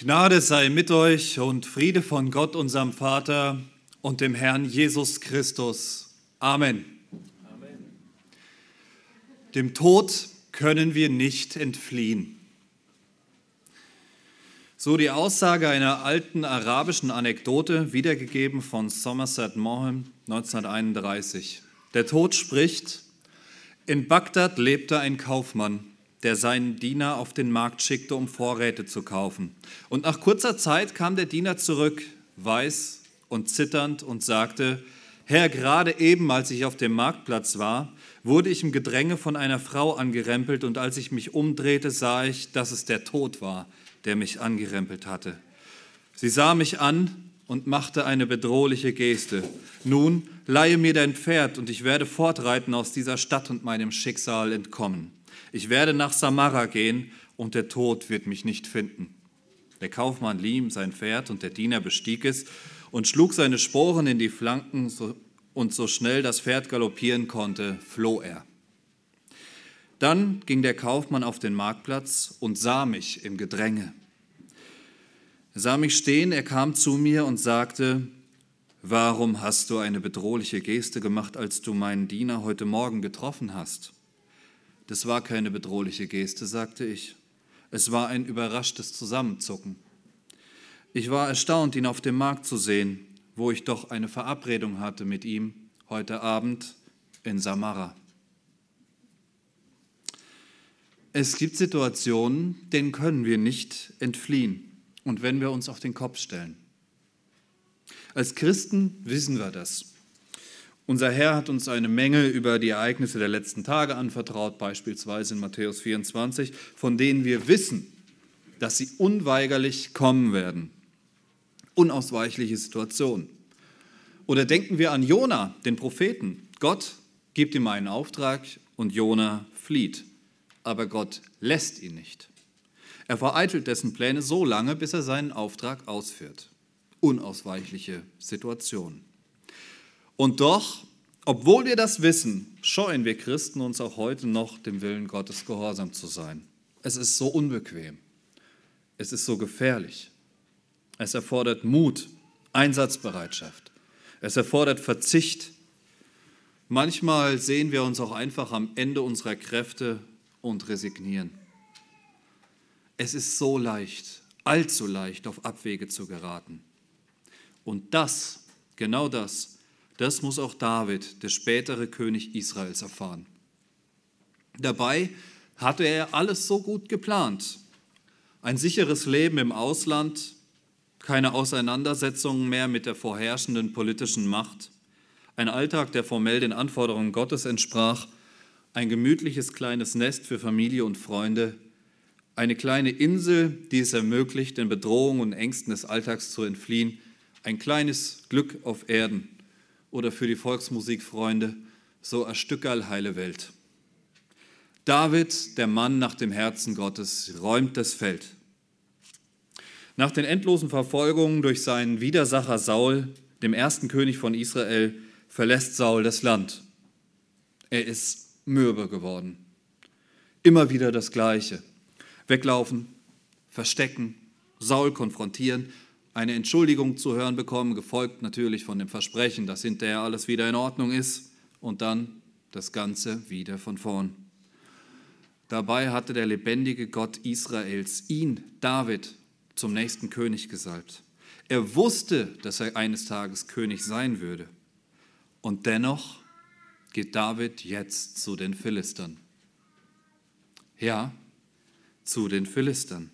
Gnade sei mit euch und Friede von Gott, unserem Vater und dem Herrn Jesus Christus. Amen. Amen. Dem Tod können wir nicht entfliehen. So die Aussage einer alten arabischen Anekdote, wiedergegeben von Somerset Maugham 1931. Der Tod spricht, in Bagdad lebte ein Kaufmann, der seinen Diener auf den Markt schickte, um Vorräte zu kaufen. Und nach kurzer Zeit kam der Diener zurück, weiß und zitternd, und sagte, Herr, gerade eben, als ich auf dem Marktplatz war, wurde ich im Gedränge von einer Frau angerempelt, und als ich mich umdrehte, sah ich, dass es der Tod war, der mich angerempelt hatte. Sie sah mich an und machte eine bedrohliche Geste. Nun, leihe mir dein Pferd, und ich werde fortreiten aus dieser Stadt und meinem Schicksal entkommen. Ich werde nach Samara gehen und der Tod wird mich nicht finden. Der Kaufmann lieh ihm sein Pferd und der Diener bestieg es und schlug seine Sporen in die Flanken und so schnell das Pferd galoppieren konnte, floh er. Dann ging der Kaufmann auf den Marktplatz und sah mich im Gedränge. Er sah mich stehen, er kam zu mir und sagte, Warum hast du eine bedrohliche Geste gemacht, als du meinen Diener heute Morgen getroffen hast? Das war keine bedrohliche Geste, sagte ich. Es war ein überraschtes Zusammenzucken. Ich war erstaunt, ihn auf dem Markt zu sehen, wo ich doch eine Verabredung hatte mit ihm heute Abend in Samara. Es gibt Situationen, denen können wir nicht entfliehen. Und wenn wir uns auf den Kopf stellen. Als Christen wissen wir das. Unser Herr hat uns eine Menge über die Ereignisse der letzten Tage anvertraut, beispielsweise in Matthäus 24, von denen wir wissen, dass sie unweigerlich kommen werden. Unausweichliche Situationen. Oder denken wir an Jona, den Propheten. Gott gibt ihm einen Auftrag und Jona flieht. Aber Gott lässt ihn nicht. Er vereitelt dessen Pläne so lange, bis er seinen Auftrag ausführt. Unausweichliche Situation. Und doch, obwohl wir das wissen, scheuen wir Christen uns auch heute noch, dem Willen Gottes gehorsam zu sein. Es ist so unbequem. Es ist so gefährlich. Es erfordert Mut, Einsatzbereitschaft. Es erfordert Verzicht. Manchmal sehen wir uns auch einfach am Ende unserer Kräfte und resignieren. Es ist so leicht, allzu leicht, auf Abwege zu geraten. Und das, genau das, das muss auch David, der spätere König Israels, erfahren. Dabei hatte er alles so gut geplant. Ein sicheres Leben im Ausland, keine Auseinandersetzungen mehr mit der vorherrschenden politischen Macht, ein Alltag, der formell den Anforderungen Gottes entsprach, ein gemütliches kleines Nest für Familie und Freunde, eine kleine Insel, die es ermöglicht, den Bedrohungen und Ängsten des Alltags zu entfliehen, ein kleines Glück auf Erden oder für die Volksmusikfreunde so ein Stückerl heile Welt. David, der Mann nach dem Herzen Gottes, räumt das Feld. Nach den endlosen Verfolgungen durch seinen Widersacher Saul, dem ersten König von Israel, verlässt Saul das Land. Er ist mürbe geworden. Immer wieder das Gleiche. Weglaufen, verstecken, Saul konfrontieren, eine Entschuldigung zu hören bekommen, gefolgt natürlich von dem Versprechen, dass hinterher alles wieder in Ordnung ist und dann das Ganze wieder von vorn. Dabei hatte der lebendige Gott Israels ihn, David, zum nächsten König gesalbt. Er wusste, dass er eines Tages König sein würde. Und dennoch geht David jetzt zu den Philistern. Ja, zu den Philistern.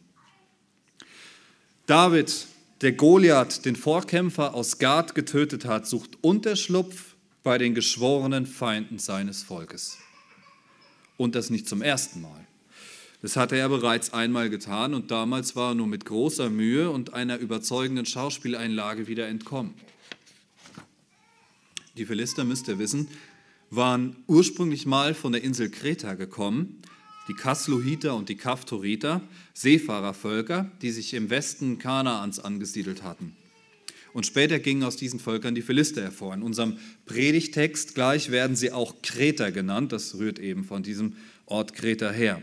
David der Goliath, den Vorkämpfer aus Gad getötet hat, sucht Unterschlupf bei den geschworenen Feinden seines Volkes. Und das nicht zum ersten Mal. Das hatte er bereits einmal getan und damals war er nur mit großer Mühe und einer überzeugenden Schauspieleinlage wieder entkommen. Die Philister, müsst ihr wissen, waren ursprünglich mal von der Insel Kreta gekommen die Kasluhiter und die Kaftoriter, Seefahrervölker, die sich im Westen Kanaans angesiedelt hatten. Und später gingen aus diesen Völkern die Philister hervor. In unserem Predigtext gleich werden sie auch Kreter genannt. Das rührt eben von diesem Ort Kreta her.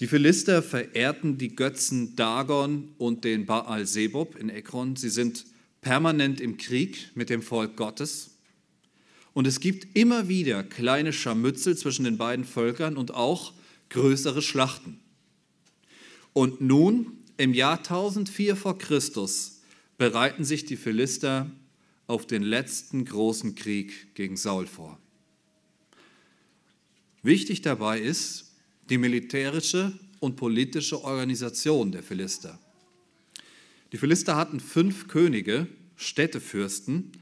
Die Philister verehrten die Götzen Dagon und den Baal Sebob in Ekron. Sie sind permanent im Krieg mit dem Volk Gottes. Und es gibt immer wieder kleine Scharmützel zwischen den beiden Völkern und auch größere Schlachten. Und nun, im Jahr 1004 vor Christus, bereiten sich die Philister auf den letzten großen Krieg gegen Saul vor. Wichtig dabei ist die militärische und politische Organisation der Philister. Die Philister hatten fünf Könige, Städtefürsten,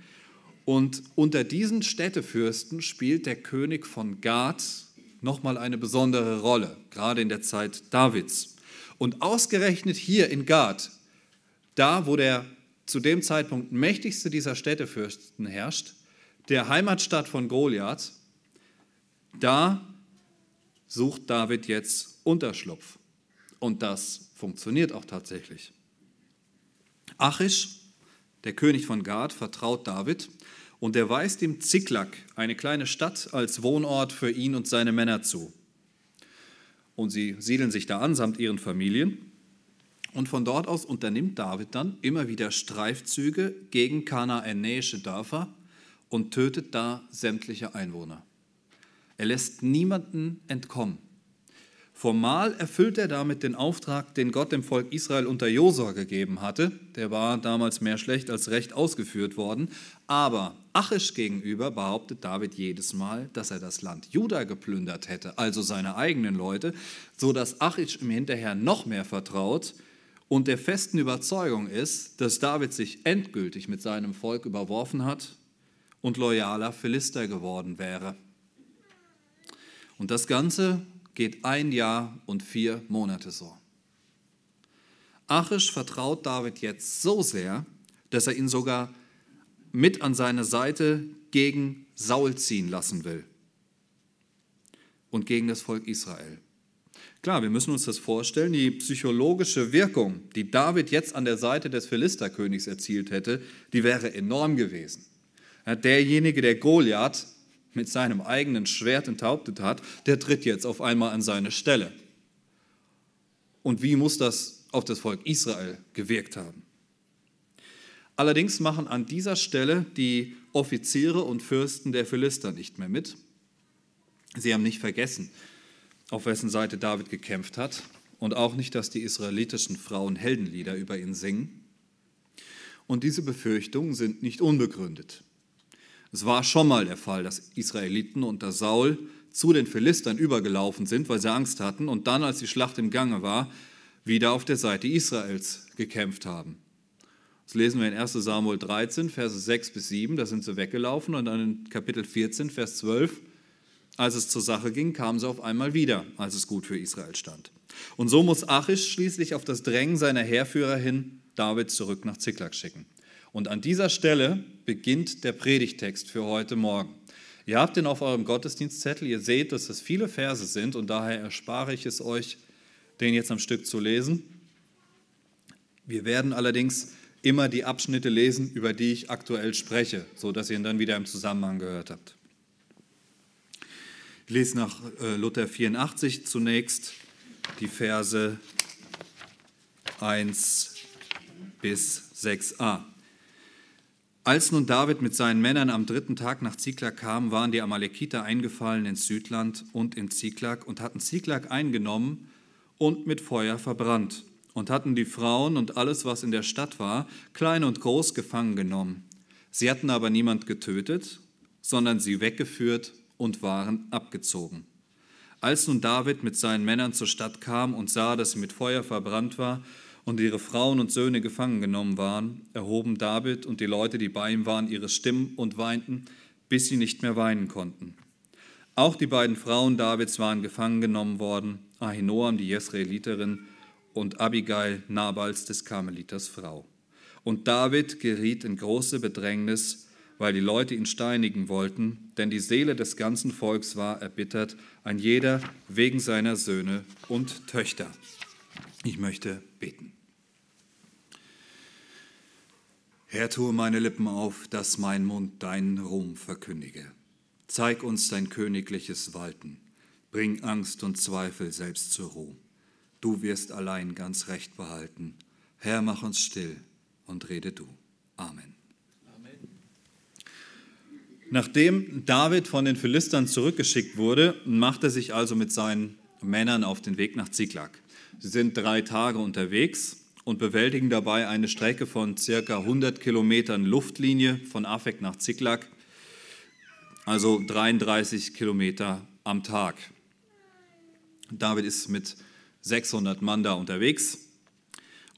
und unter diesen Städtefürsten spielt der König von Gad nochmal eine besondere Rolle, gerade in der Zeit Davids. Und ausgerechnet hier in Gad, da wo der zu dem Zeitpunkt mächtigste dieser Städtefürsten herrscht, der Heimatstadt von Goliath, da sucht David jetzt Unterschlupf. Und das funktioniert auch tatsächlich. Achish, der König von Gad, vertraut David und er weist ihm Ziklag, eine kleine Stadt, als Wohnort für ihn und seine Männer zu und sie siedeln sich da an samt ihren Familien. Und von dort aus unternimmt David dann immer wieder Streifzüge gegen kanaanäische Dörfer und tötet da sämtliche Einwohner. Er lässt niemanden entkommen. Formal erfüllt er damit den Auftrag, den Gott dem Volk Israel unter Josua gegeben hatte. Der war damals mehr schlecht als recht ausgeführt worden. Aber Achish gegenüber behauptet David jedes Mal, dass er das Land Juda geplündert hätte, also seine eigenen Leute, so dass Achish ihm hinterher noch mehr vertraut und der festen Überzeugung ist, dass David sich endgültig mit seinem Volk überworfen hat und loyaler Philister geworden wäre. Und das Ganze geht ein Jahr und vier Monate so. Achish vertraut David jetzt so sehr, dass er ihn sogar mit an seine Seite gegen Saul ziehen lassen will und gegen das Volk Israel. Klar, wir müssen uns das vorstellen, die psychologische Wirkung, die David jetzt an der Seite des Philisterkönigs erzielt hätte, die wäre enorm gewesen. Derjenige, der Goliath mit seinem eigenen Schwert enthauptet hat, der tritt jetzt auf einmal an seine Stelle. Und wie muss das auf das Volk Israel gewirkt haben? Allerdings machen an dieser Stelle die Offiziere und Fürsten der Philister nicht mehr mit. Sie haben nicht vergessen, auf wessen Seite David gekämpft hat und auch nicht, dass die israelitischen Frauen Heldenlieder über ihn singen. Und diese Befürchtungen sind nicht unbegründet. Es war schon mal der Fall, dass Israeliten unter Saul zu den Philistern übergelaufen sind, weil sie Angst hatten und dann, als die Schlacht im Gange war, wieder auf der Seite Israels gekämpft haben. Das lesen wir in 1 Samuel 13, Verse 6 bis 7, da sind sie weggelaufen und dann in Kapitel 14, Vers 12, als es zur Sache ging, kamen sie auf einmal wieder, als es gut für Israel stand. Und so muss Achish schließlich auf das Drängen seiner Heerführer hin David zurück nach Ziklag schicken. Und an dieser Stelle beginnt der Predigtext für heute Morgen. Ihr habt den auf eurem Gottesdienstzettel, ihr seht, dass es viele Verse sind und daher erspare ich es euch, den jetzt am Stück zu lesen. Wir werden allerdings immer die Abschnitte lesen, über die ich aktuell spreche, sodass ihr ihn dann wieder im Zusammenhang gehört habt. Ich lese nach äh, Luther 84 zunächst die Verse 1 bis 6a. Als nun David mit seinen Männern am dritten Tag nach Ziklag kam, waren die Amalekiter eingefallen ins Südland und in Ziklag und hatten Ziklag eingenommen und mit Feuer verbrannt und hatten die Frauen und alles, was in der Stadt war, klein und groß gefangen genommen. Sie hatten aber niemand getötet, sondern sie weggeführt und waren abgezogen. Als nun David mit seinen Männern zur Stadt kam und sah, dass sie mit Feuer verbrannt war, und ihre Frauen und Söhne gefangen genommen waren, erhoben David und die Leute, die bei ihm waren, ihre Stimmen und weinten, bis sie nicht mehr weinen konnten. Auch die beiden Frauen Davids waren gefangen genommen worden, Ahinoam, die Jesraeliterin, und Abigail, Nabals des Karmeliters Frau. Und David geriet in große Bedrängnis, weil die Leute ihn steinigen wollten, denn die Seele des ganzen Volks war erbittert, ein jeder wegen seiner Söhne und Töchter. Ich möchte beten. Herr, tue meine Lippen auf, dass mein Mund deinen Ruhm verkündige. Zeig uns dein königliches Walten. Bring Angst und Zweifel selbst zur Ruhe. Du wirst allein ganz recht behalten. Herr, mach uns still und rede du. Amen. Nachdem David von den Philistern zurückgeschickt wurde, macht er sich also mit seinen Männern auf den Weg nach Ziklag. Sie sind drei Tage unterwegs und bewältigen dabei eine Strecke von circa 100 Kilometern Luftlinie von Afek nach Ziklag, also 33 Kilometer am Tag. David ist mit 600 Mann da unterwegs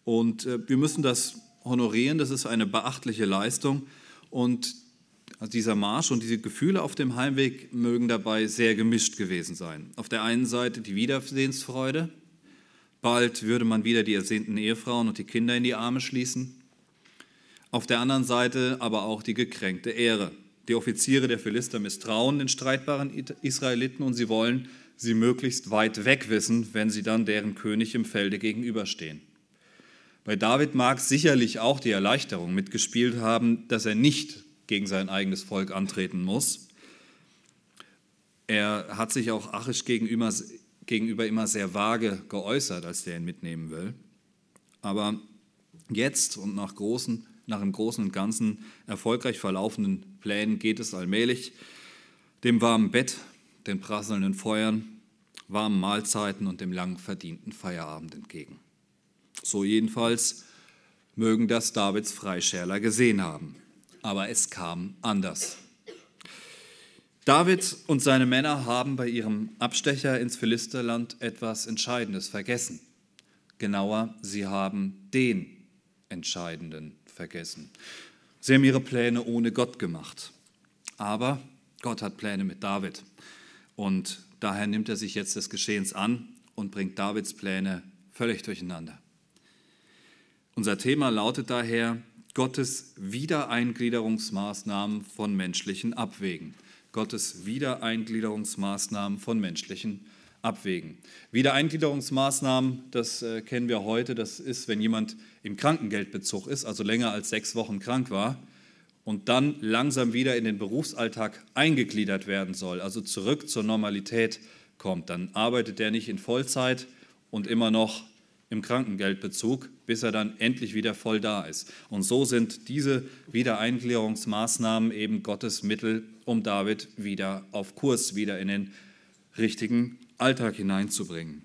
und äh, wir müssen das honorieren, das ist eine beachtliche Leistung und dieser Marsch und diese Gefühle auf dem Heimweg mögen dabei sehr gemischt gewesen sein. Auf der einen Seite die Wiedersehensfreude, bald würde man wieder die ersehnten Ehefrauen und die Kinder in die Arme schließen. Auf der anderen Seite aber auch die gekränkte Ehre. Die Offiziere der Philister misstrauen den streitbaren Israeliten und sie wollen sie möglichst weit weg wissen, wenn sie dann deren König im Felde gegenüberstehen. Bei David mag sicherlich auch die Erleichterung mitgespielt haben, dass er nicht gegen sein eigenes Volk antreten muss. Er hat sich auch Achisch gegenüber, gegenüber immer sehr vage geäußert, als der ihn mitnehmen will. Aber jetzt und nach, großen, nach im Großen und Ganzen erfolgreich verlaufenden Plänen geht es allmählich dem warmen Bett, den prasselnden Feuern, warmen Mahlzeiten und dem lang verdienten Feierabend entgegen. So jedenfalls mögen das Davids Freischärler gesehen haben. Aber es kam anders. David und seine Männer haben bei ihrem Abstecher ins Philisterland etwas Entscheidendes vergessen. Genauer, sie haben den Entscheidenden vergessen. Sie haben ihre Pläne ohne Gott gemacht. Aber Gott hat Pläne mit David. Und daher nimmt er sich jetzt des Geschehens an und bringt Davids Pläne völlig durcheinander. Unser Thema lautet daher Gottes Wiedereingliederungsmaßnahmen von menschlichen Abwägen. Gottes Wiedereingliederungsmaßnahmen von menschlichen Abwägen. Wiedereingliederungsmaßnahmen, das äh, kennen wir heute, das ist, wenn jemand im Krankengeldbezug ist, also länger als sechs Wochen krank war und dann langsam wieder in den Berufsalltag eingegliedert werden soll, also zurück zur Normalität kommt. Dann arbeitet er nicht in Vollzeit und immer noch im Krankengeldbezug, bis er dann endlich wieder voll da ist. Und so sind diese Wiedereingliederungsmaßnahmen eben Gottes Mittel, um David wieder auf Kurs, wieder in den richtigen Alltag hineinzubringen.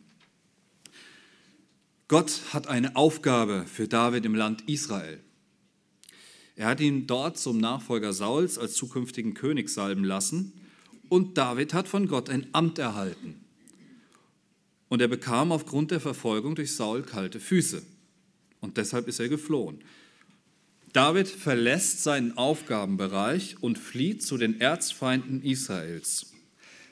Gott hat eine Aufgabe für David im Land Israel. Er hat ihn dort zum Nachfolger Sauls als zukünftigen König salben lassen und David hat von Gott ein Amt erhalten. Und er bekam aufgrund der Verfolgung durch Saul kalte Füße. Und deshalb ist er geflohen. David verlässt seinen Aufgabenbereich und flieht zu den Erzfeinden Israels.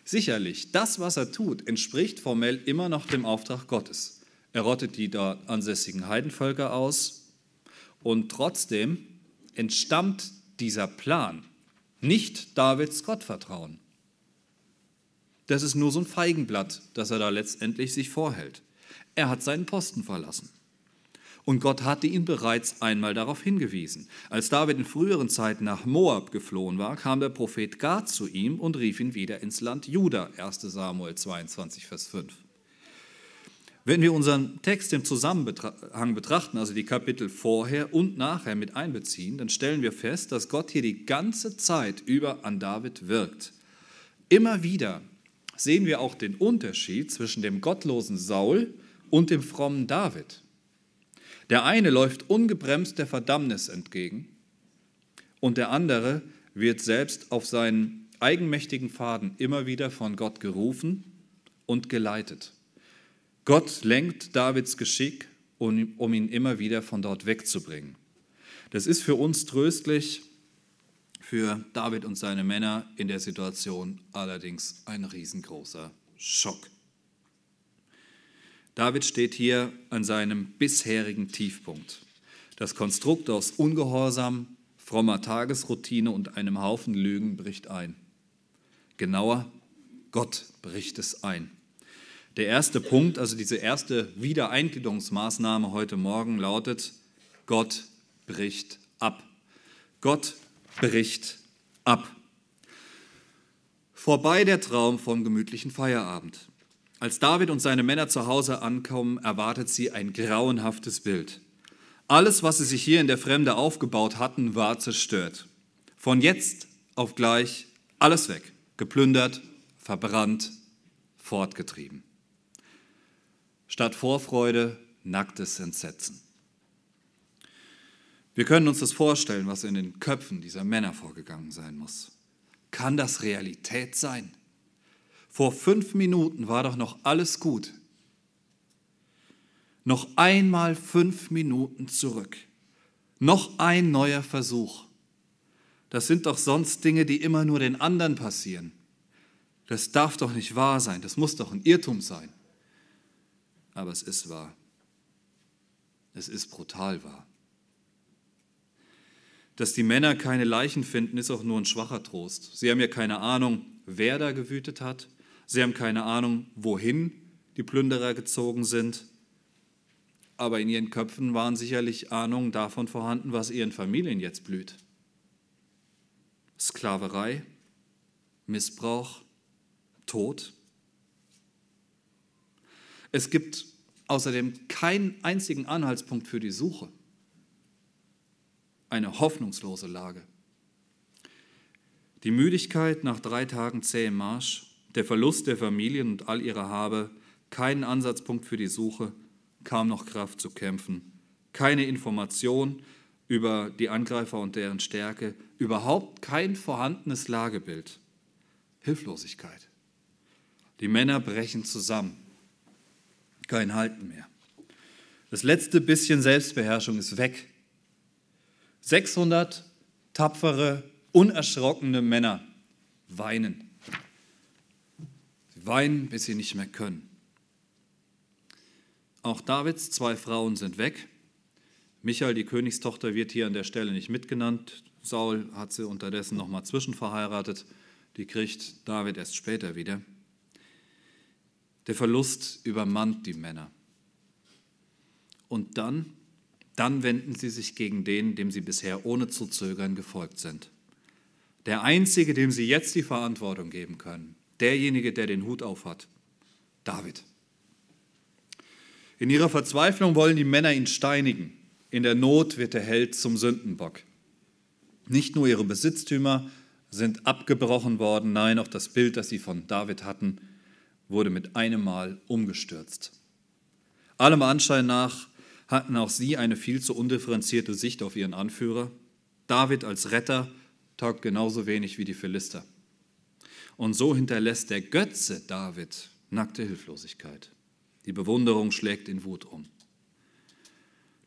Sicherlich, das, was er tut, entspricht formell immer noch dem Auftrag Gottes. Er rottet die dort ansässigen Heidenvölker aus und trotzdem entstammt dieser Plan nicht Davids Gottvertrauen. Das ist nur so ein Feigenblatt, das er da letztendlich sich vorhält. Er hat seinen Posten verlassen. Und Gott hatte ihn bereits einmal darauf hingewiesen. Als David in früheren Zeiten nach Moab geflohen war, kam der Prophet Gad zu ihm und rief ihn wieder ins Land Juda. 1 Samuel 22, Vers 5. Wenn wir unseren Text im Zusammenhang betrachten, also die Kapitel vorher und nachher mit einbeziehen, dann stellen wir fest, dass Gott hier die ganze Zeit über an David wirkt. Immer wieder sehen wir auch den Unterschied zwischen dem gottlosen Saul und dem frommen David. Der eine läuft ungebremst der Verdammnis entgegen und der andere wird selbst auf seinen eigenmächtigen Pfaden immer wieder von Gott gerufen und geleitet. Gott lenkt Davids Geschick, um ihn immer wieder von dort wegzubringen. Das ist für uns tröstlich, für David und seine Männer in der Situation allerdings ein riesengroßer Schock. David steht hier an seinem bisherigen Tiefpunkt. Das Konstrukt aus Ungehorsam, frommer Tagesroutine und einem Haufen Lügen bricht ein. Genauer, Gott bricht es ein. Der erste Punkt, also diese erste Wiedereingliederungsmaßnahme heute Morgen lautet, Gott bricht ab. Gott bricht ab. Vorbei der Traum vom gemütlichen Feierabend. Als David und seine Männer zu Hause ankommen, erwartet sie ein grauenhaftes Bild. Alles, was sie sich hier in der Fremde aufgebaut hatten, war zerstört. Von jetzt auf gleich alles weg, geplündert, verbrannt, fortgetrieben. Statt Vorfreude nacktes Entsetzen. Wir können uns das vorstellen, was in den Köpfen dieser Männer vorgegangen sein muss. Kann das Realität sein? Vor fünf Minuten war doch noch alles gut. Noch einmal fünf Minuten zurück. Noch ein neuer Versuch. Das sind doch sonst Dinge, die immer nur den anderen passieren. Das darf doch nicht wahr sein. Das muss doch ein Irrtum sein. Aber es ist wahr. Es ist brutal wahr. Dass die Männer keine Leichen finden, ist auch nur ein schwacher Trost. Sie haben ja keine Ahnung, wer da gewütet hat. Sie haben keine Ahnung, wohin die Plünderer gezogen sind. Aber in ihren Köpfen waren sicherlich Ahnungen davon vorhanden, was ihren Familien jetzt blüht. Sklaverei, Missbrauch, Tod. Es gibt außerdem keinen einzigen Anhaltspunkt für die Suche. Eine hoffnungslose Lage. Die Müdigkeit nach drei Tagen zähem Marsch, der Verlust der Familien und all ihrer Habe, keinen Ansatzpunkt für die Suche, kaum noch Kraft zu kämpfen, keine Information über die Angreifer und deren Stärke, überhaupt kein vorhandenes Lagebild. Hilflosigkeit. Die Männer brechen zusammen. Kein Halten mehr. Das letzte bisschen Selbstbeherrschung ist weg. 600 tapfere, unerschrockene Männer weinen. Sie weinen, bis sie nicht mehr können. Auch Davids zwei Frauen sind weg. Michael, die Königstochter, wird hier an der Stelle nicht mitgenannt. Saul hat sie unterdessen nochmal zwischenverheiratet. Die kriegt David erst später wieder. Der Verlust übermannt die Männer. Und dann, dann wenden sie sich gegen den, dem sie bisher ohne zu zögern gefolgt sind. Der Einzige, dem sie jetzt die Verantwortung geben können, derjenige, der den Hut aufhat, David. In ihrer Verzweiflung wollen die Männer ihn steinigen. In der Not wird der Held zum Sündenbock. Nicht nur ihre Besitztümer sind abgebrochen worden, nein, auch das Bild, das sie von David hatten, wurde mit einem Mal umgestürzt. Allem Anschein nach hatten auch sie eine viel zu undifferenzierte Sicht auf ihren Anführer. David als Retter taugt genauso wenig wie die Philister. Und so hinterlässt der Götze David nackte Hilflosigkeit. Die Bewunderung schlägt in Wut um.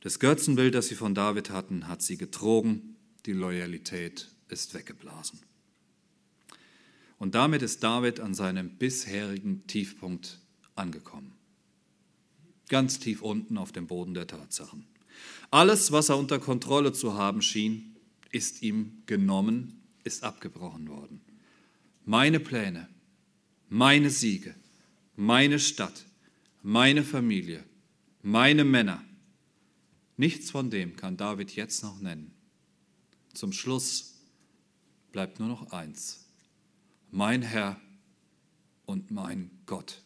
Das Götzenbild, das sie von David hatten, hat sie getrogen, die Loyalität ist weggeblasen. Und damit ist David an seinem bisherigen Tiefpunkt angekommen. Ganz tief unten auf dem Boden der Tatsachen. Alles, was er unter Kontrolle zu haben schien, ist ihm genommen, ist abgebrochen worden. Meine Pläne, meine Siege, meine Stadt, meine Familie, meine Männer, nichts von dem kann David jetzt noch nennen. Zum Schluss bleibt nur noch eins mein Herr und mein Gott.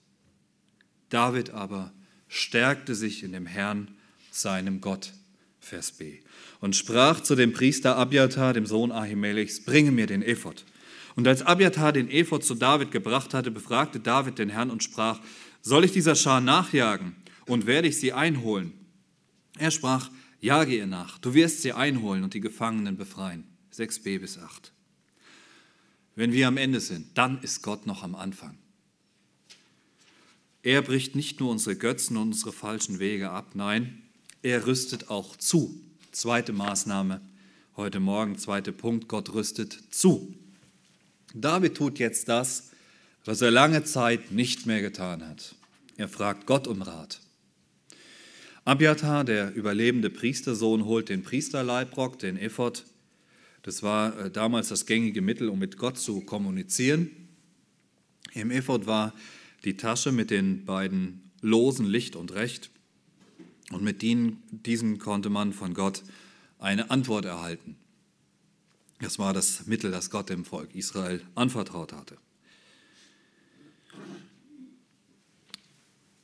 David aber stärkte sich in dem Herrn, seinem Gott. Vers B. Und sprach zu dem Priester Abiathar, dem Sohn Ahimelechs, bringe mir den Ephod. Und als Abiathar den Ephod zu David gebracht hatte, befragte David den Herrn und sprach, soll ich dieser Schar nachjagen und werde ich sie einholen? Er sprach, jage ihr nach, du wirst sie einholen und die Gefangenen befreien. 6b bis 8. Wenn wir am Ende sind, dann ist Gott noch am Anfang. Er bricht nicht nur unsere Götzen und unsere falschen Wege ab, nein, er rüstet auch zu. Zweite Maßnahme heute Morgen, zweiter Punkt, Gott rüstet zu. David tut jetzt das, was er lange Zeit nicht mehr getan hat. Er fragt Gott um Rat. Abiathar, der überlebende Priestersohn, holt den Priesterleibrock, den Ephod, das war äh, damals das gängige Mittel, um mit Gott zu kommunizieren. Im Ephod war die Tasche mit den beiden Losen Licht und Recht. Und mit diesen konnte man von Gott eine Antwort erhalten. Das war das Mittel, das Gott dem Volk Israel anvertraut hatte.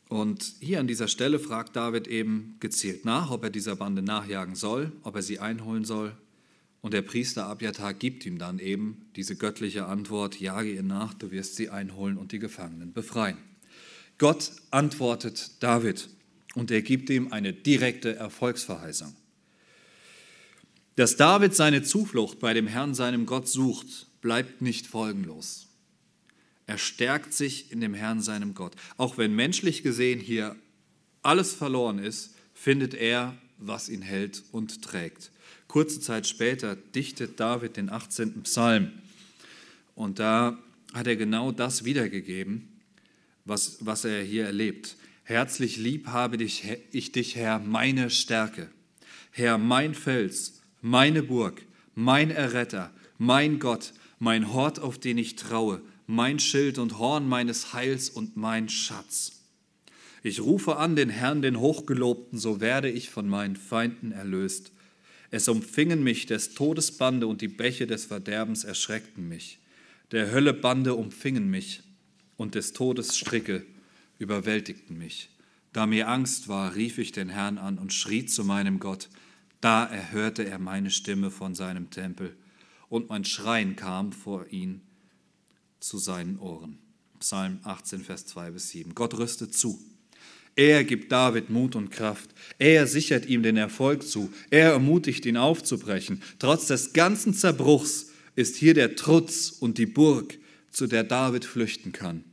Und hier an dieser Stelle fragt David eben gezielt nach, ob er dieser Bande nachjagen soll, ob er sie einholen soll. Und der Priester Abjatar gibt ihm dann eben diese göttliche Antwort, jage ihr nach, du wirst sie einholen und die Gefangenen befreien. Gott antwortet David und er gibt ihm eine direkte Erfolgsverheißung. Dass David seine Zuflucht bei dem Herrn, seinem Gott, sucht, bleibt nicht folgenlos. Er stärkt sich in dem Herrn, seinem Gott. Auch wenn menschlich gesehen hier alles verloren ist, findet er, was ihn hält und trägt. Kurze Zeit später dichtet David den 18. Psalm. Und da hat er genau das wiedergegeben, was, was er hier erlebt. Herzlich lieb habe dich, ich dich, Herr, meine Stärke. Herr, mein Fels, meine Burg, mein Erretter, mein Gott, mein Hort, auf den ich traue, mein Schild und Horn meines Heils und mein Schatz. Ich rufe an den Herrn, den Hochgelobten, so werde ich von meinen Feinden erlöst. Es umfingen mich des Todes Bande und die Bäche des Verderbens erschreckten mich. Der Hölle Bande umfingen mich und des Todes Stricke überwältigten mich. Da mir Angst war, rief ich den Herrn an und schrie zu meinem Gott. Da erhörte er meine Stimme von seinem Tempel und mein Schreien kam vor ihn zu seinen Ohren. Psalm 18, Vers 2 bis 7. Gott rüstet zu. Er gibt David Mut und Kraft. Er sichert ihm den Erfolg zu. Er ermutigt ihn aufzubrechen. Trotz des ganzen Zerbruchs ist hier der Trutz und die Burg, zu der David flüchten kann.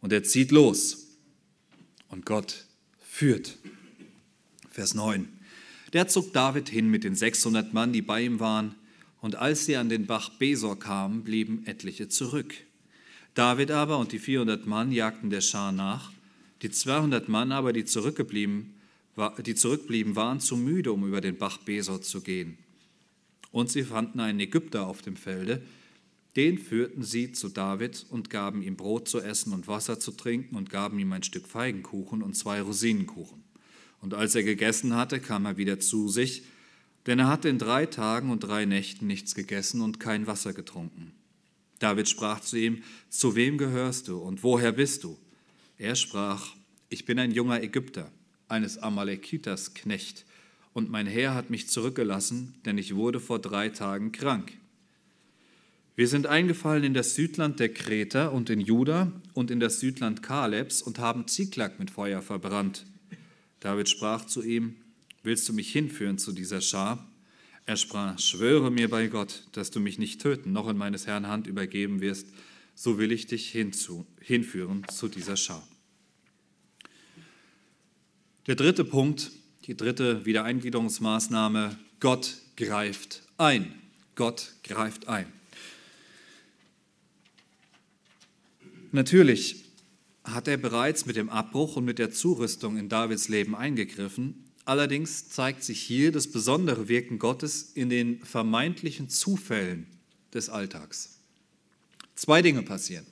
Und er zieht los. Und Gott führt. Vers 9. Der zog David hin mit den 600 Mann, die bei ihm waren. Und als sie an den Bach Besor kamen, blieben etliche zurück. David aber und die 400 Mann jagten der Schar nach. Die 200 Mann aber, die zurückgeblieben, die zurückblieben, waren zu müde, um über den Bach Besor zu gehen. Und sie fanden einen Ägypter auf dem Felde. Den führten sie zu David und gaben ihm Brot zu essen und Wasser zu trinken und gaben ihm ein Stück Feigenkuchen und zwei Rosinenkuchen. Und als er gegessen hatte, kam er wieder zu sich, denn er hatte in drei Tagen und drei Nächten nichts gegessen und kein Wasser getrunken. David sprach zu ihm, zu wem gehörst du und woher bist du? Er sprach, ich bin ein junger Ägypter, eines Amalekiters Knecht, und mein Herr hat mich zurückgelassen, denn ich wurde vor drei Tagen krank. Wir sind eingefallen in das Südland der Kreter und in Juda und in das Südland Kalebs und haben Ziklag mit Feuer verbrannt. David sprach zu ihm, willst du mich hinführen zu dieser Schar? Er sprach, schwöre mir bei Gott, dass du mich nicht töten, noch in meines Herrn Hand übergeben wirst, so will ich dich hinzu, hinführen zu dieser Schar. Der dritte Punkt, die dritte Wiedereingliederungsmaßnahme, Gott greift ein. Gott greift ein. Natürlich hat er bereits mit dem Abbruch und mit der Zurüstung in Davids Leben eingegriffen, Allerdings zeigt sich hier das besondere Wirken Gottes in den vermeintlichen Zufällen des Alltags. Zwei Dinge passieren.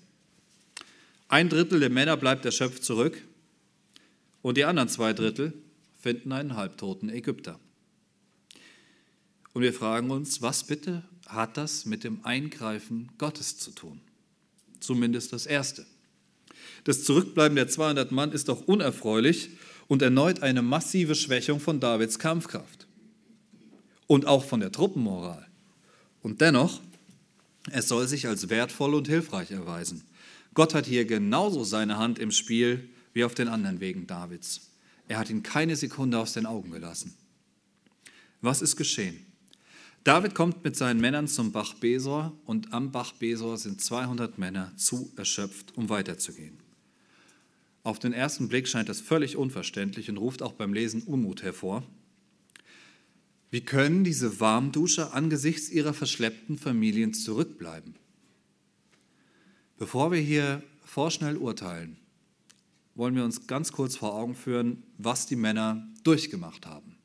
Ein Drittel der Männer bleibt erschöpft zurück und die anderen zwei Drittel finden einen halbtoten Ägypter. Und wir fragen uns, was bitte hat das mit dem Eingreifen Gottes zu tun? Zumindest das Erste. Das Zurückbleiben der 200 Mann ist doch unerfreulich und erneut eine massive Schwächung von Davids Kampfkraft und auch von der Truppenmoral. Und dennoch, es soll sich als wertvoll und hilfreich erweisen. Gott hat hier genauso seine Hand im Spiel wie auf den anderen Wegen Davids. Er hat ihn keine Sekunde aus den Augen gelassen. Was ist geschehen? David kommt mit seinen Männern zum Bach Besor und am Bach Besor sind 200 Männer zu erschöpft, um weiterzugehen. Auf den ersten Blick scheint das völlig unverständlich und ruft auch beim Lesen Unmut hervor. Wie können diese Warmduscher angesichts ihrer verschleppten Familien zurückbleiben? Bevor wir hier vorschnell urteilen, wollen wir uns ganz kurz vor Augen führen, was die Männer durchgemacht haben.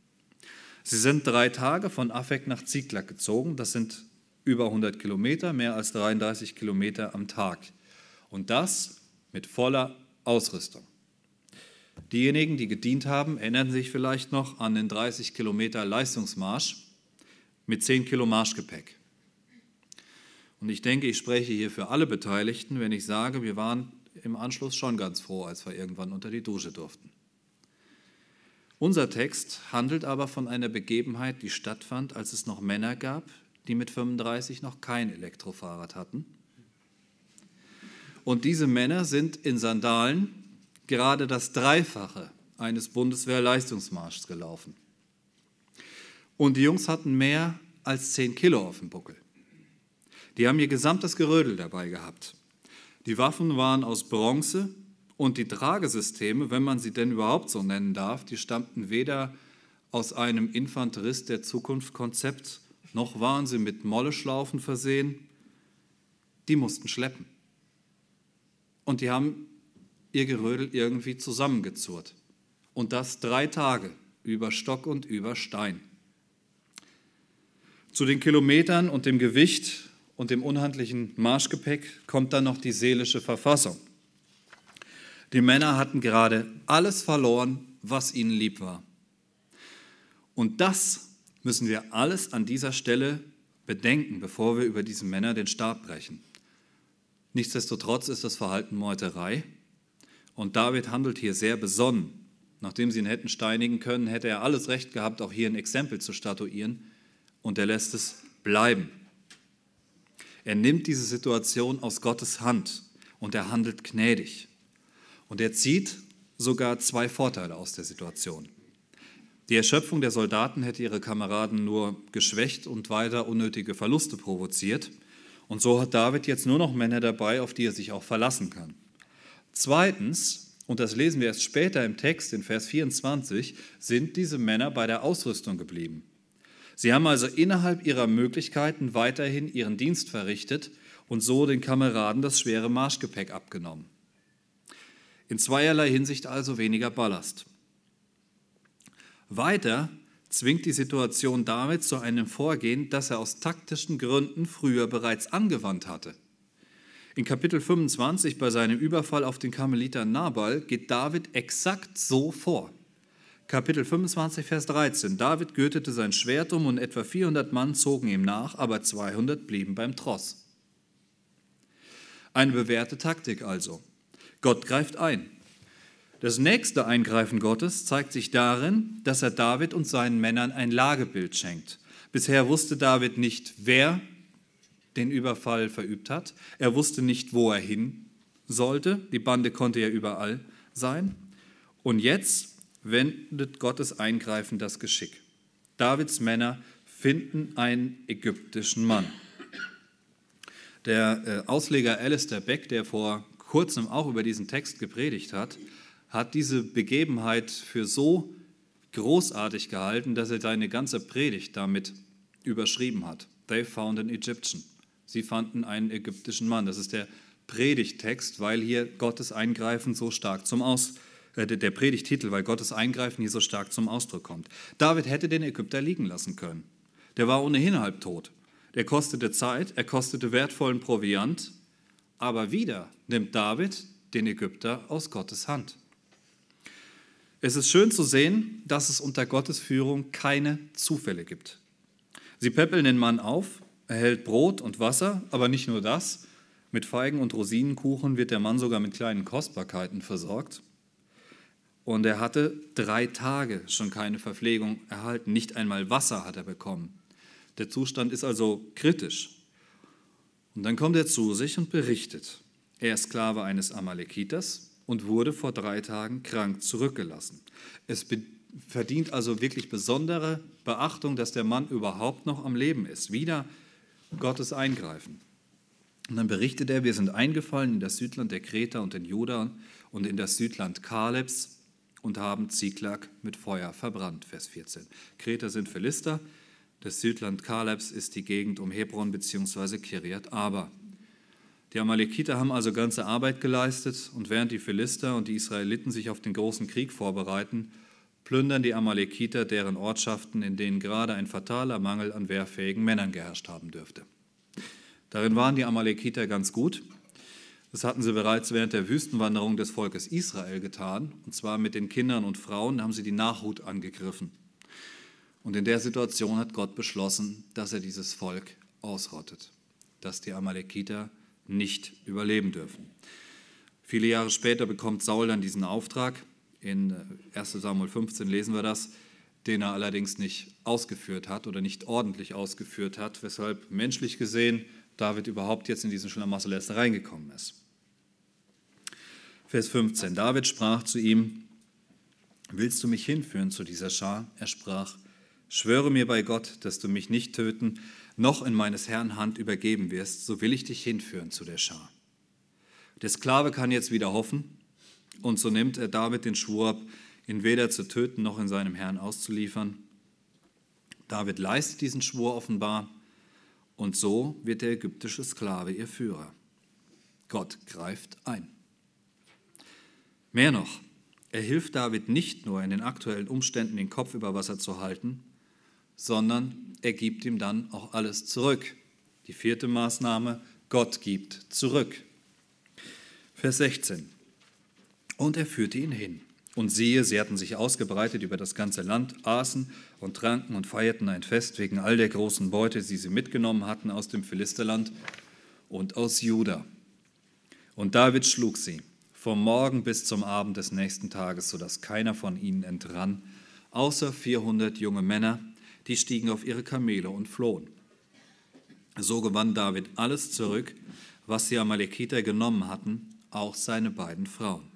Sie sind drei Tage von Affek nach Ziklag gezogen. Das sind über 100 Kilometer, mehr als 33 Kilometer am Tag. Und das mit voller Ausrüstung. Diejenigen, die gedient haben, erinnern sich vielleicht noch an den 30 Kilometer Leistungsmarsch mit 10 Kilo Marschgepäck. Und ich denke, ich spreche hier für alle Beteiligten, wenn ich sage, wir waren im Anschluss schon ganz froh, als wir irgendwann unter die Dusche durften. Unser Text handelt aber von einer Begebenheit, die stattfand, als es noch Männer gab, die mit 35 noch kein Elektrofahrrad hatten. Und diese Männer sind in Sandalen gerade das Dreifache eines Bundeswehrleistungsmarschs gelaufen. Und die Jungs hatten mehr als 10 Kilo auf dem Buckel. Die haben ihr gesamtes Gerödel dabei gehabt. Die Waffen waren aus Bronze und die Tragesysteme, wenn man sie denn überhaupt so nennen darf, die stammten weder aus einem Infanterist der Zukunft Konzept, noch waren sie mit Molleschlaufen versehen. Die mussten schleppen. Und die haben ihr Gerödel irgendwie zusammengezurrt. Und das drei Tage über Stock und über Stein. Zu den Kilometern und dem Gewicht und dem unhandlichen Marschgepäck kommt dann noch die seelische Verfassung. Die Männer hatten gerade alles verloren, was ihnen lieb war. Und das müssen wir alles an dieser Stelle bedenken, bevor wir über diese Männer den Stab brechen. Nichtsdestotrotz ist das Verhalten Meuterei und David handelt hier sehr besonnen. Nachdem sie ihn hätten steinigen können, hätte er alles Recht gehabt, auch hier ein Exempel zu statuieren und er lässt es bleiben. Er nimmt diese Situation aus Gottes Hand und er handelt gnädig. Und er zieht sogar zwei Vorteile aus der Situation. Die Erschöpfung der Soldaten hätte ihre Kameraden nur geschwächt und weiter unnötige Verluste provoziert. Und so hat David jetzt nur noch Männer dabei, auf die er sich auch verlassen kann. Zweitens, und das lesen wir erst später im Text in Vers 24, sind diese Männer bei der Ausrüstung geblieben. Sie haben also innerhalb ihrer Möglichkeiten weiterhin ihren Dienst verrichtet und so den Kameraden das schwere Marschgepäck abgenommen. In zweierlei Hinsicht also weniger Ballast. Weiter zwingt die Situation David zu einem Vorgehen, das er aus taktischen Gründen früher bereits angewandt hatte. In Kapitel 25 bei seinem Überfall auf den Karmeliter Nabal geht David exakt so vor. Kapitel 25, Vers 13. David gürtete sein Schwert um und etwa 400 Mann zogen ihm nach, aber 200 blieben beim Tross. Eine bewährte Taktik also. Gott greift ein. Das nächste Eingreifen Gottes zeigt sich darin, dass er David und seinen Männern ein Lagebild schenkt. Bisher wusste David nicht, wer den Überfall verübt hat. Er wusste nicht, wo er hin sollte. Die Bande konnte ja überall sein. Und jetzt wendet Gottes Eingreifen das Geschick. Davids Männer finden einen ägyptischen Mann. Der äh, Ausleger Alistair Beck, der vor kurzem auch über diesen Text gepredigt hat, hat diese Begebenheit für so großartig gehalten, dass er seine ganze Predigt damit überschrieben hat. They found an Egyptian. Sie fanden einen ägyptischen Mann. Das ist der Predigttext, weil hier Gottes Eingreifen so stark zum Aus, äh, der Predigtitel, weil Gottes Eingreifen hier so stark zum Ausdruck kommt. David hätte den Ägypter liegen lassen können. Der war ohnehin halb tot. Der kostete Zeit, er kostete wertvollen Proviant, aber wieder nimmt David den Ägypter aus Gottes Hand. Es ist schön zu sehen, dass es unter Gottes Führung keine Zufälle gibt. Sie peppeln den Mann auf, er hält Brot und Wasser, aber nicht nur das. Mit Feigen und Rosinenkuchen wird der Mann sogar mit kleinen Kostbarkeiten versorgt. Und er hatte drei Tage schon keine Verpflegung erhalten, nicht einmal Wasser hat er bekommen. Der Zustand ist also kritisch. Und dann kommt er zu sich und berichtet, er ist Sklave eines Amalekiters und wurde vor drei Tagen krank zurückgelassen. Es verdient also wirklich besondere Beachtung, dass der Mann überhaupt noch am Leben ist. Wieder Gottes Eingreifen. Und dann berichtet er, wir sind eingefallen in das Südland der Kreter und den Juda und in das Südland Kalebs und haben Ziklag mit Feuer verbrannt. Vers 14. Kreter sind Philister, das Südland Kalebs ist die Gegend um Hebron bzw. Kiriat Aber. Die Amalekiter haben also ganze Arbeit geleistet und während die Philister und die Israeliten sich auf den großen Krieg vorbereiten, plündern die Amalekiter deren Ortschaften, in denen gerade ein fataler Mangel an wehrfähigen Männern geherrscht haben dürfte. Darin waren die Amalekiter ganz gut. Das hatten sie bereits während der Wüstenwanderung des Volkes Israel getan. Und zwar mit den Kindern und Frauen haben sie die Nachhut angegriffen. Und in der Situation hat Gott beschlossen, dass er dieses Volk ausrottet, dass die Amalekiter nicht überleben dürfen. Viele Jahre später bekommt Saul dann diesen Auftrag. In 1 Samuel 15 lesen wir das, den er allerdings nicht ausgeführt hat oder nicht ordentlich ausgeführt hat, weshalb menschlich gesehen David überhaupt jetzt in diesen Schlamassel erst reingekommen ist. Vers 15. David sprach zu ihm, willst du mich hinführen zu dieser Schar? Er sprach, schwöre mir bei Gott, dass du mich nicht töten, noch in meines Herrn Hand übergeben wirst, so will ich dich hinführen zu der Schar. Der Sklave kann jetzt wieder hoffen, und so nimmt er David den Schwur ab, ihn weder zu töten noch in seinem Herrn auszuliefern. David leistet diesen Schwur offenbar, und so wird der ägyptische Sklave ihr Führer. Gott greift ein. Mehr noch, er hilft David nicht nur in den aktuellen Umständen den Kopf über Wasser zu halten, sondern er gibt ihm dann auch alles zurück. Die vierte Maßnahme, Gott gibt zurück. Vers 16. Und er führte ihn hin. Und siehe, sie hatten sich ausgebreitet über das ganze Land, aßen und tranken und feierten ein Fest wegen all der großen Beute, die sie mitgenommen hatten aus dem Philisterland und aus Juda. Und David schlug sie vom Morgen bis zum Abend des nächsten Tages, sodass keiner von ihnen entrann, außer 400 junge Männer, die stiegen auf ihre Kamele und flohen. So gewann David alles zurück, was die Amalekiter genommen hatten, auch seine beiden Frauen.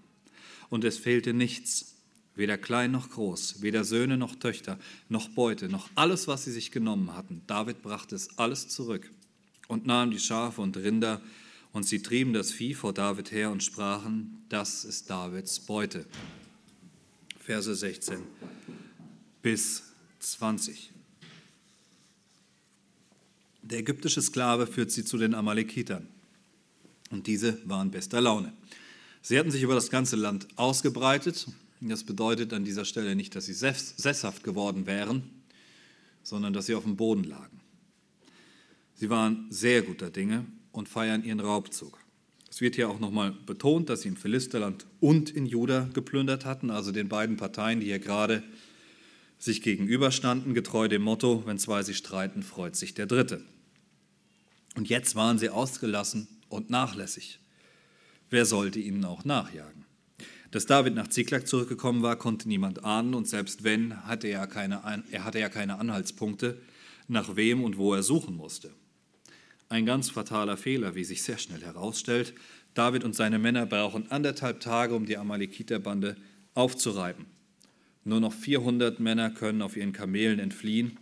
Und es fehlte nichts, weder klein noch groß, weder Söhne noch Töchter, noch Beute, noch alles, was sie sich genommen hatten. David brachte es alles zurück und nahm die Schafe und Rinder, und sie trieben das Vieh vor David her und sprachen, das ist Davids Beute. Verse 16 bis 20. Der ägyptische Sklave führt sie zu den Amalekitern. Und diese waren bester Laune. Sie hatten sich über das ganze Land ausgebreitet. Das bedeutet an dieser Stelle nicht, dass sie sesshaft geworden wären, sondern dass sie auf dem Boden lagen. Sie waren sehr guter Dinge und feiern ihren Raubzug. Es wird hier auch nochmal betont, dass sie im Philisterland und in Juda geplündert hatten, also den beiden Parteien, die hier gerade sich gegenüberstanden, getreu dem Motto, wenn zwei sich streiten, freut sich der Dritte. Und jetzt waren sie ausgelassen und nachlässig. Wer sollte ihnen auch nachjagen? Dass David nach Ziklag zurückgekommen war, konnte niemand ahnen und selbst wenn, hatte er, keine, er hatte ja keine Anhaltspunkte, nach wem und wo er suchen musste. Ein ganz fataler Fehler, wie sich sehr schnell herausstellt. David und seine Männer brauchen anderthalb Tage, um die Amalekiterbande aufzureiben. Nur noch 400 Männer können auf ihren Kamelen entfliehen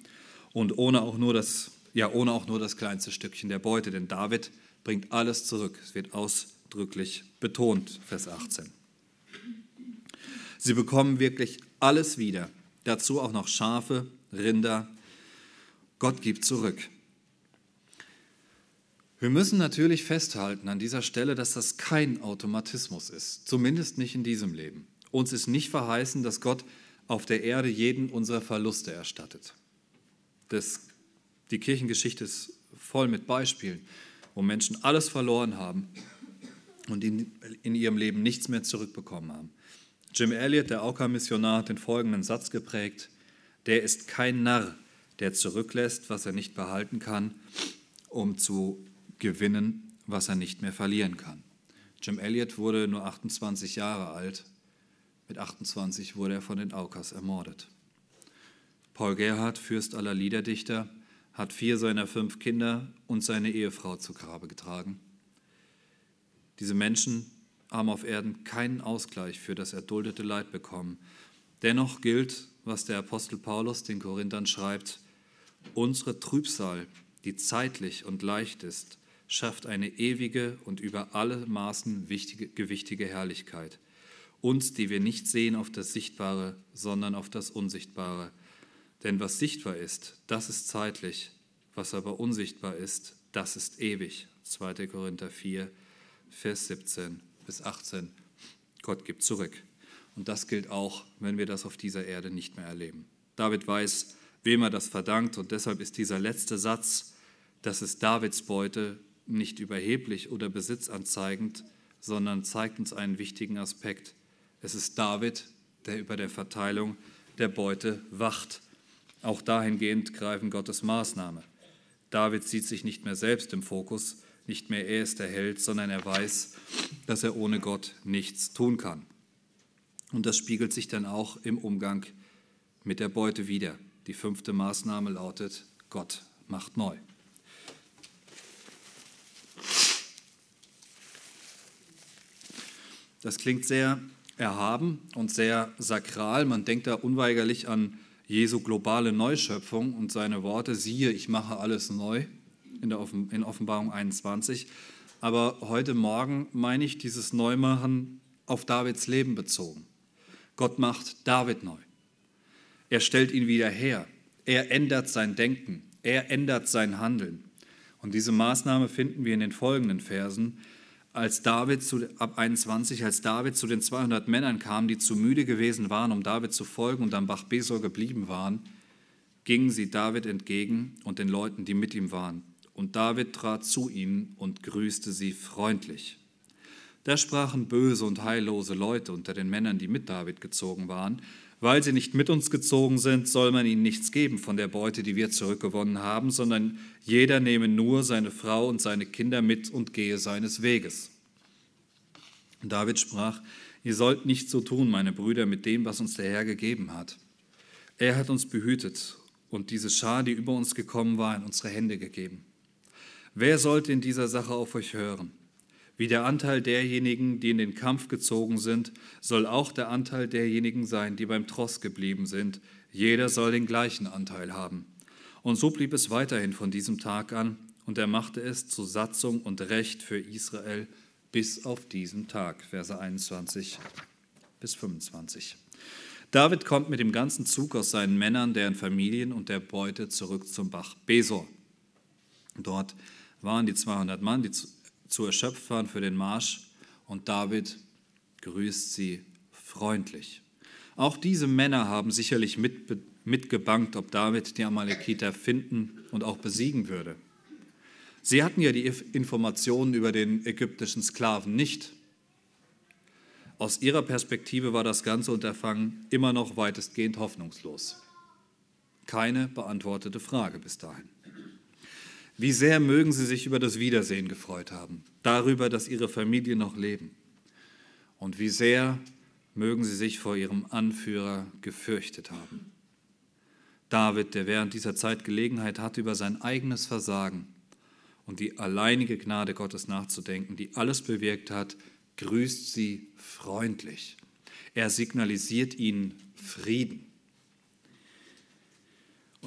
und ohne auch nur das, ja, ohne auch nur das kleinste Stückchen der Beute, denn David bringt alles zurück. Es wird ausdrücklich betont, Vers 18. Sie bekommen wirklich alles wieder. Dazu auch noch Schafe, Rinder. Gott gibt zurück. Wir müssen natürlich festhalten an dieser Stelle, dass das kein Automatismus ist, zumindest nicht in diesem Leben. Uns ist nicht verheißen, dass Gott auf der Erde jeden unserer Verluste erstattet. Das, die Kirchengeschichte ist voll mit Beispielen, wo Menschen alles verloren haben und in, in ihrem Leben nichts mehr zurückbekommen haben. Jim Elliot, der Auka-Missionar, hat den folgenden Satz geprägt: Der ist kein Narr, der zurücklässt, was er nicht behalten kann, um zu gewinnen, was er nicht mehr verlieren kann. Jim Elliot wurde nur 28 Jahre alt. Mit 28 wurde er von den Aukas ermordet. Paul Gerhard, Fürst aller Liederdichter, hat vier seiner fünf Kinder und seine Ehefrau zu Grabe getragen. Diese Menschen haben auf Erden keinen Ausgleich für das erduldete Leid bekommen. Dennoch gilt, was der Apostel Paulus den Korinthern schreibt, unsere Trübsal, die zeitlich und leicht ist, schafft eine ewige und über alle Maßen wichtige, gewichtige Herrlichkeit. Uns, die wir nicht sehen auf das Sichtbare, sondern auf das Unsichtbare. Denn was sichtbar ist, das ist zeitlich, was aber unsichtbar ist, das ist ewig. 2. Korinther 4, Vers 17 bis 18. Gott gibt zurück. Und das gilt auch, wenn wir das auf dieser Erde nicht mehr erleben. David weiß, wem er das verdankt und deshalb ist dieser letzte Satz, das ist Davids Beute, nicht überheblich oder besitzanzeigend, sondern zeigt uns einen wichtigen Aspekt. Es ist David, der über der Verteilung der Beute wacht. Auch dahingehend greifen Gottes Maßnahme. David sieht sich nicht mehr selbst im Fokus, Nicht mehr er ist der Held, sondern er weiß, dass er ohne Gott nichts tun kann. Und das spiegelt sich dann auch im Umgang mit der Beute wieder. Die fünfte Maßnahme lautet, Gott macht neu. Das klingt sehr erhaben und sehr sakral. Man denkt da unweigerlich an Jesu globale Neuschöpfung und seine Worte, siehe, ich mache alles neu in, der Offen in Offenbarung 21. Aber heute Morgen meine ich dieses Neumachen auf Davids Leben bezogen. Gott macht David neu. Er stellt ihn wieder her. Er ändert sein Denken. Er ändert sein Handeln. Und diese Maßnahme finden wir in den folgenden Versen. Als David zu, ab 21, als David zu den 200 Männern kam, die zu müde gewesen waren, um David zu folgen und am Bach Besor geblieben waren, gingen sie David entgegen und den Leuten, die mit ihm waren. Und David trat zu ihnen und grüßte sie freundlich. Da sprachen böse und heillose Leute unter den Männern, die mit David gezogen waren. Weil sie nicht mit uns gezogen sind, soll man ihnen nichts geben von der Beute, die wir zurückgewonnen haben, sondern jeder nehme nur seine Frau und seine Kinder mit und gehe seines Weges. David sprach, ihr sollt nicht so tun, meine Brüder, mit dem, was uns der Herr gegeben hat. Er hat uns behütet und diese Schar, die über uns gekommen war, in unsere Hände gegeben. Wer sollte in dieser Sache auf euch hören? Wie der Anteil derjenigen, die in den Kampf gezogen sind, soll auch der Anteil derjenigen sein, die beim Tross geblieben sind. Jeder soll den gleichen Anteil haben. Und so blieb es weiterhin von diesem Tag an, und er machte es zu Satzung und Recht für Israel bis auf diesen Tag. Verse 21 bis 25. David kommt mit dem ganzen Zug aus seinen Männern, deren Familien und der Beute zurück zum Bach Besor. Dort waren die 200 Mann, die zu erschöpft waren für den Marsch und David grüßt sie freundlich. Auch diese Männer haben sicherlich mit, mitgebankt, ob David die Amalekiter finden und auch besiegen würde. Sie hatten ja die Informationen über den ägyptischen Sklaven nicht. Aus ihrer Perspektive war das ganze Unterfangen immer noch weitestgehend hoffnungslos. Keine beantwortete Frage bis dahin. Wie sehr mögen sie sich über das Wiedersehen gefreut haben, darüber, dass ihre Familien noch leben. Und wie sehr mögen sie sich vor ihrem Anführer gefürchtet haben. David, der während dieser Zeit Gelegenheit hatte, über sein eigenes Versagen und die alleinige Gnade Gottes nachzudenken, die alles bewirkt hat, grüßt sie freundlich. Er signalisiert ihnen Frieden.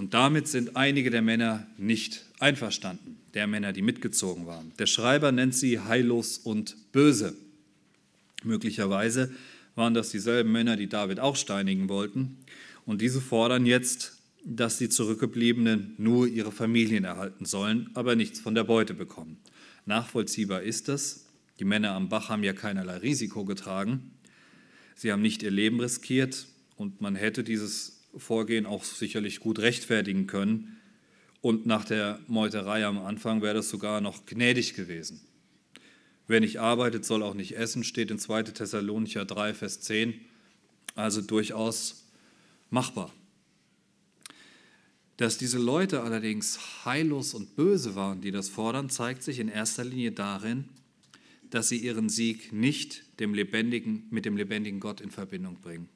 Und damit sind einige der Männer nicht einverstanden, der Männer, die mitgezogen waren. Der Schreiber nennt sie heillos und böse. Möglicherweise waren das dieselben Männer, die David auch steinigen wollten. Und diese fordern jetzt, dass die Zurückgebliebenen nur ihre Familien erhalten sollen, aber nichts von der Beute bekommen. Nachvollziehbar ist das. Die Männer am Bach haben ja keinerlei Risiko getragen. Sie haben nicht ihr Leben riskiert und man hätte dieses Vorgehen auch sicherlich gut rechtfertigen können. Und nach der Meuterei am Anfang wäre das sogar noch gnädig gewesen. Wer nicht arbeitet, soll auch nicht essen, steht in 2. Thessalonicher 3, Vers 10. Also durchaus machbar. Dass diese Leute allerdings heillos und böse waren, die das fordern, zeigt sich in erster Linie darin, dass sie ihren Sieg nicht dem lebendigen, mit dem lebendigen Gott in Verbindung bringen.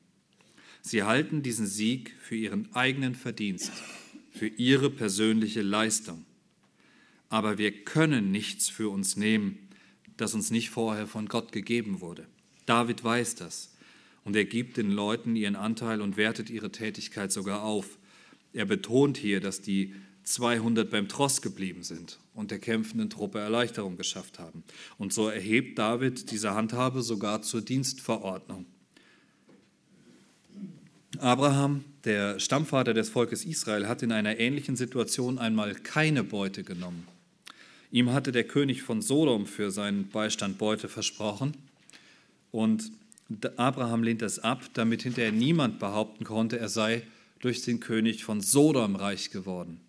Sie halten diesen Sieg für ihren eigenen Verdienst, für ihre persönliche Leistung. Aber wir können nichts für uns nehmen, das uns nicht vorher von Gott gegeben wurde. David weiß das und er gibt den Leuten ihren Anteil und wertet ihre Tätigkeit sogar auf. Er betont hier, dass die 200 beim Tross geblieben sind und der kämpfenden Truppe Erleichterung geschafft haben. Und so erhebt David diese Handhabe sogar zur Dienstverordnung. Abraham, der Stammvater des Volkes Israel, hat in einer ähnlichen Situation einmal keine Beute genommen. Ihm hatte der König von Sodom für seinen Beistand Beute versprochen und Abraham lehnt es ab, damit hinterher niemand behaupten konnte, er sei durch den König von Sodom reich geworden.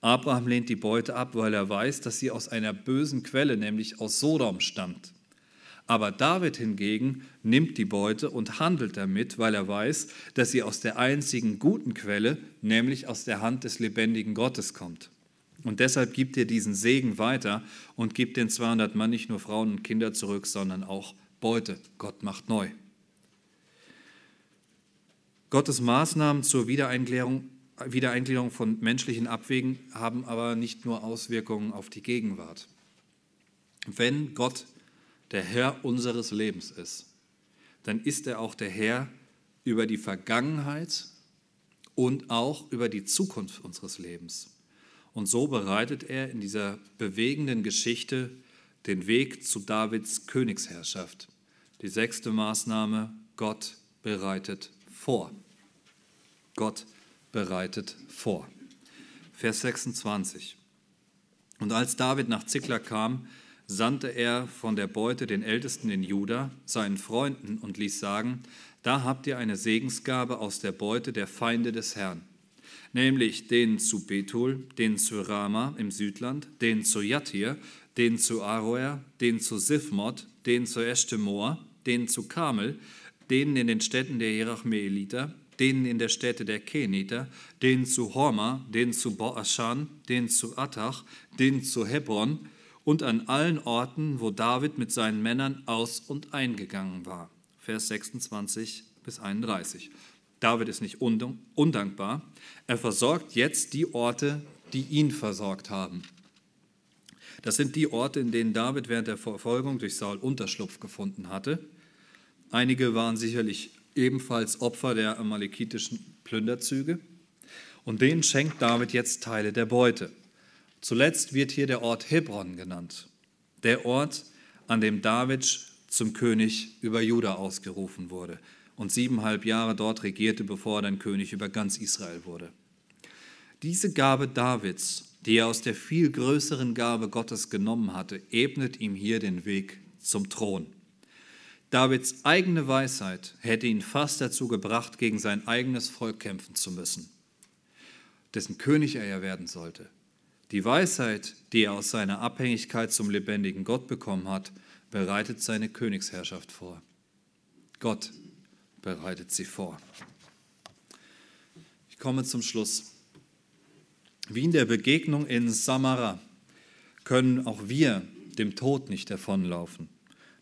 Abraham lehnt die Beute ab, weil er weiß, dass sie aus einer bösen Quelle, nämlich aus Sodom, stammt. Aber David hingegen nimmt die Beute und handelt damit, weil er weiß, dass sie aus der einzigen guten Quelle, nämlich aus der Hand des lebendigen Gottes kommt. Und deshalb gibt er diesen Segen weiter und gibt den 200 Mann nicht nur Frauen und Kinder zurück, sondern auch Beute. Gott macht neu. Gottes Maßnahmen zur Wiedereingliederung, von menschlichen Abwegen haben aber nicht nur Auswirkungen auf die Gegenwart. Wenn Gott der Herr unseres Lebens ist, dann ist er auch der Herr über die Vergangenheit und auch über die Zukunft unseres Lebens. Und so bereitet er in dieser bewegenden Geschichte den Weg zu Davids Königsherrschaft. Die sechste Maßnahme, Gott bereitet vor. Gott bereitet vor. Vers 26. Und als David nach Ziklag kam, sandte er von der Beute den Ältesten in Juda, seinen Freunden, und ließ sagen, da habt ihr eine Segensgabe aus der Beute der Feinde des Herrn, nämlich den zu Bethul, den zu Rama im Südland, den zu Jatir, den zu Aroer, den zu Sifmod, den zu Eshtemoa, den zu Kamel, denen in den Städten der Jerachmeeliter, denen in der Städte der Keniter, den zu Horma, den zu Boaschan, den zu Attach, den zu Hebron und an allen Orten, wo David mit seinen Männern aus- und eingegangen war. Vers 26 bis 31. David ist nicht undankbar. Er versorgt jetzt die Orte, die ihn versorgt haben. Das sind die Orte, in denen David während der Verfolgung durch Saul Unterschlupf gefunden hatte. Einige waren sicherlich ebenfalls Opfer der amalekitischen Plünderzüge. Und denen schenkt David jetzt Teile der Beute. Zuletzt wird hier der Ort Hebron genannt, der Ort, an dem David zum König über Juda ausgerufen wurde und siebeneinhalb Jahre dort regierte, bevor er dann König über ganz Israel wurde. Diese Gabe Davids, die er aus der viel größeren Gabe Gottes genommen hatte, ebnet ihm hier den Weg zum Thron. Davids eigene Weisheit hätte ihn fast dazu gebracht, gegen sein eigenes Volk kämpfen zu müssen, dessen König er ja werden sollte. Die Weisheit, die er aus seiner Abhängigkeit zum lebendigen Gott bekommen hat, bereitet seine Königsherrschaft vor. Gott bereitet sie vor. Ich komme zum Schluss. Wie in der Begegnung in Samara können auch wir dem Tod nicht davonlaufen.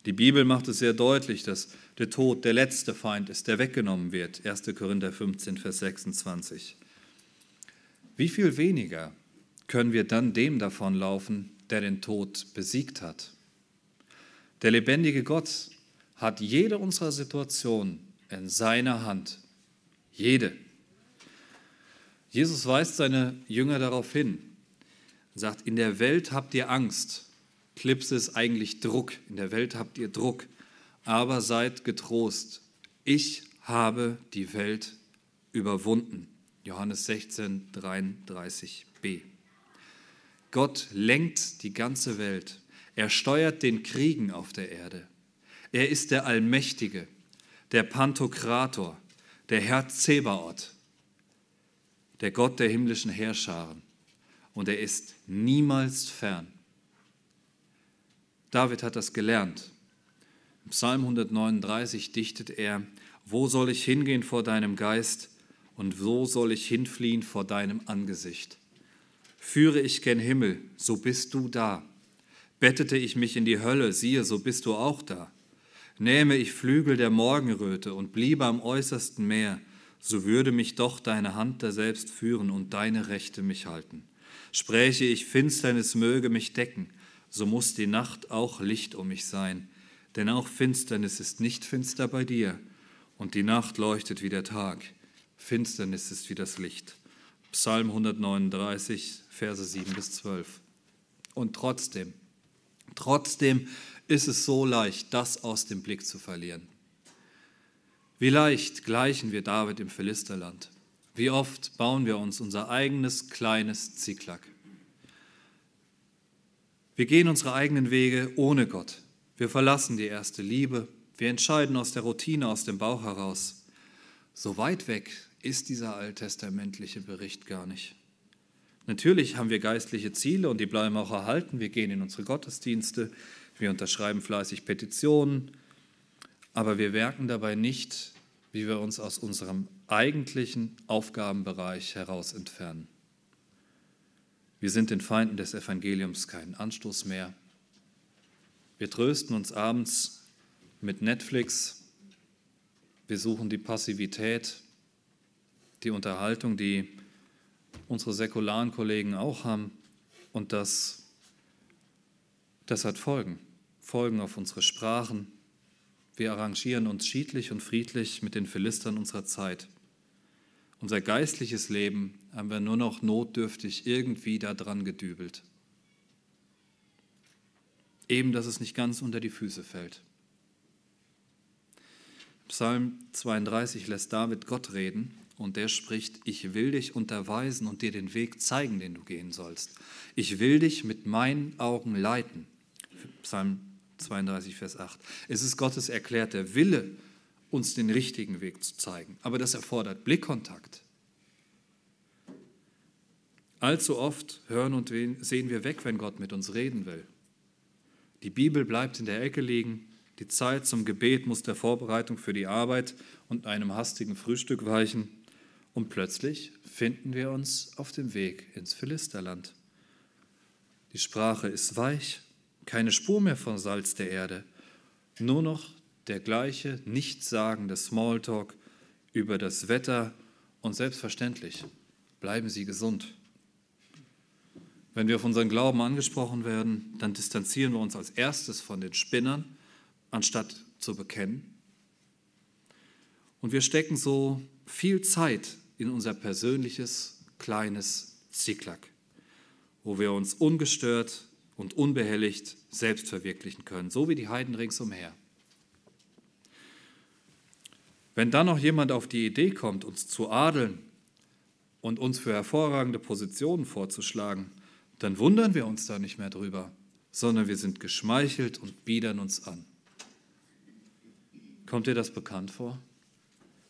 Die Bibel macht es sehr deutlich, dass der Tod der letzte Feind ist, der weggenommen wird. 1. Korinther 15, Vers 26. Wie viel weniger können wir dann dem davonlaufen, der den Tod besiegt hat. Der lebendige Gott hat jede unserer Situationen in seiner Hand. Jede. Jesus weist seine Jünger darauf hin, sagt, in der Welt habt ihr Angst. Klipse ist eigentlich Druck. In der Welt habt ihr Druck. Aber seid getrost. Ich habe die Welt überwunden. Johannes 16, 33b. Gott lenkt die ganze Welt. Er steuert den Kriegen auf der Erde. Er ist der Allmächtige, der Pantokrator, der Herr Zebaoth, der Gott der himmlischen Heerscharen. Und er ist niemals fern. David hat das gelernt. Im Psalm 139 dichtet er, wo soll ich hingehen vor deinem Geist und wo soll ich hinfliehen vor deinem Angesicht? Führe ich gen Himmel, so bist du da. Bettete ich mich in die Hölle, siehe, so bist du auch da. Nähme ich Flügel der Morgenröte und bliebe am äußersten Meer, so würde mich doch deine Hand da selbst führen und deine Rechte mich halten. Spräche ich, Finsternis möge mich decken, so muss die Nacht auch Licht um mich sein. Denn auch Finsternis ist nicht finster bei dir, und die Nacht leuchtet wie der Tag. Finsternis ist wie das Licht. Psalm 139, Verse 7 bis 12. Und trotzdem, trotzdem ist es so leicht, das aus dem Blick zu verlieren. Wie leicht gleichen wir David im Philisterland. Wie oft bauen wir uns unser eigenes kleines Ziklag. Wir gehen unsere eigenen Wege ohne Gott. Wir verlassen die erste Liebe. Wir entscheiden aus der Routine, aus dem Bauch heraus. So weit weg ist dieser alttestamentliche Bericht gar nicht. Natürlich haben wir geistliche Ziele und die bleiben auch erhalten. Wir gehen in unsere Gottesdienste, wir unterschreiben fleißig Petitionen, aber wir merken dabei nicht, wie wir uns aus unserem eigentlichen Aufgabenbereich heraus entfernen. Wir sind den Feinden des Evangeliums keinen Anstoß mehr. Wir trösten uns abends mit Netflix. Wir suchen die Passivität, die Unterhaltung, die unsere säkularen Kollegen auch haben. Und das, das hat Folgen. Folgen auf unsere Sprachen. Wir arrangieren uns schiedlich und friedlich mit den Philistern unserer Zeit. Unser geistliches Leben haben wir nur noch notdürftig irgendwie daran gedübelt. Eben, dass es nicht ganz unter die Füße fällt. Psalm 32 lässt David Gott reden und der spricht, ich will dich unterweisen und dir den Weg zeigen, den du gehen sollst. Ich will dich mit meinen Augen leiten. Psalm 32, Vers 8. Es ist Gottes erklärter Wille, uns den richtigen Weg zu zeigen. Aber das erfordert Blickkontakt. Allzu oft hören und sehen wir weg, wenn Gott mit uns reden will. Die Bibel bleibt in der Ecke liegen, die Zeit zum Gebet muss der Vorbereitung für die Arbeit und einem hastigen Frühstück weichen und plötzlich finden wir uns auf dem Weg ins Philisterland. Die Sprache ist weich, keine Spur mehr von Salz der Erde, nur noch der gleiche nichtssagende Smalltalk über das Wetter und selbstverständlich bleiben Sie gesund. Wenn wir auf unseren Glauben angesprochen werden, dann distanzieren wir uns als erstes von den Spinnern, anstatt zu bekennen. Und wir stecken so viel Zeit in unser persönliches kleines Ziklack, wo wir uns ungestört und unbehelligt selbst verwirklichen können, so wie die Heiden ringsumher. Wenn dann noch jemand auf die Idee kommt, uns zu adeln und uns für hervorragende Positionen vorzuschlagen, dann wundern wir uns da nicht mehr drüber, sondern wir sind geschmeichelt und biedern uns an. Kommt dir das bekannt vor?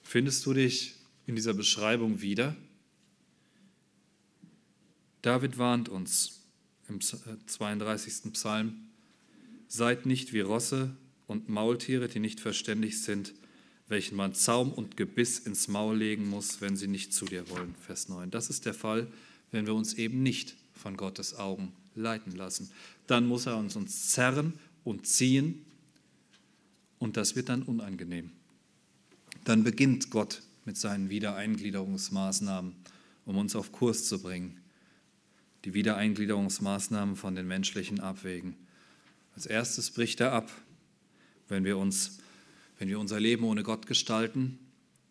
Findest du dich in dieser Beschreibung wieder? David warnt uns im 32. Äh, Psalm, seid nicht wie Rosse und Maultiere, die nicht verständig sind, welchen man Zaum und Gebiss ins Maul legen muss, wenn sie nicht zu dir wollen. Vers 9. Das ist der Fall, wenn wir uns eben nicht von Gottes Augen leiten lassen. Dann muss er uns, uns zerren und ziehen und das wird dann unangenehm. Dann beginnt Gott mit seinen Wiedereingliederungsmaßnahmen, um uns auf Kurs zu bringen. Die Wiedereingliederungsmaßnahmen von den menschlichen Abwägen. Als erstes bricht er ab. Wenn wir, uns, wenn wir unser Leben ohne Gott gestalten,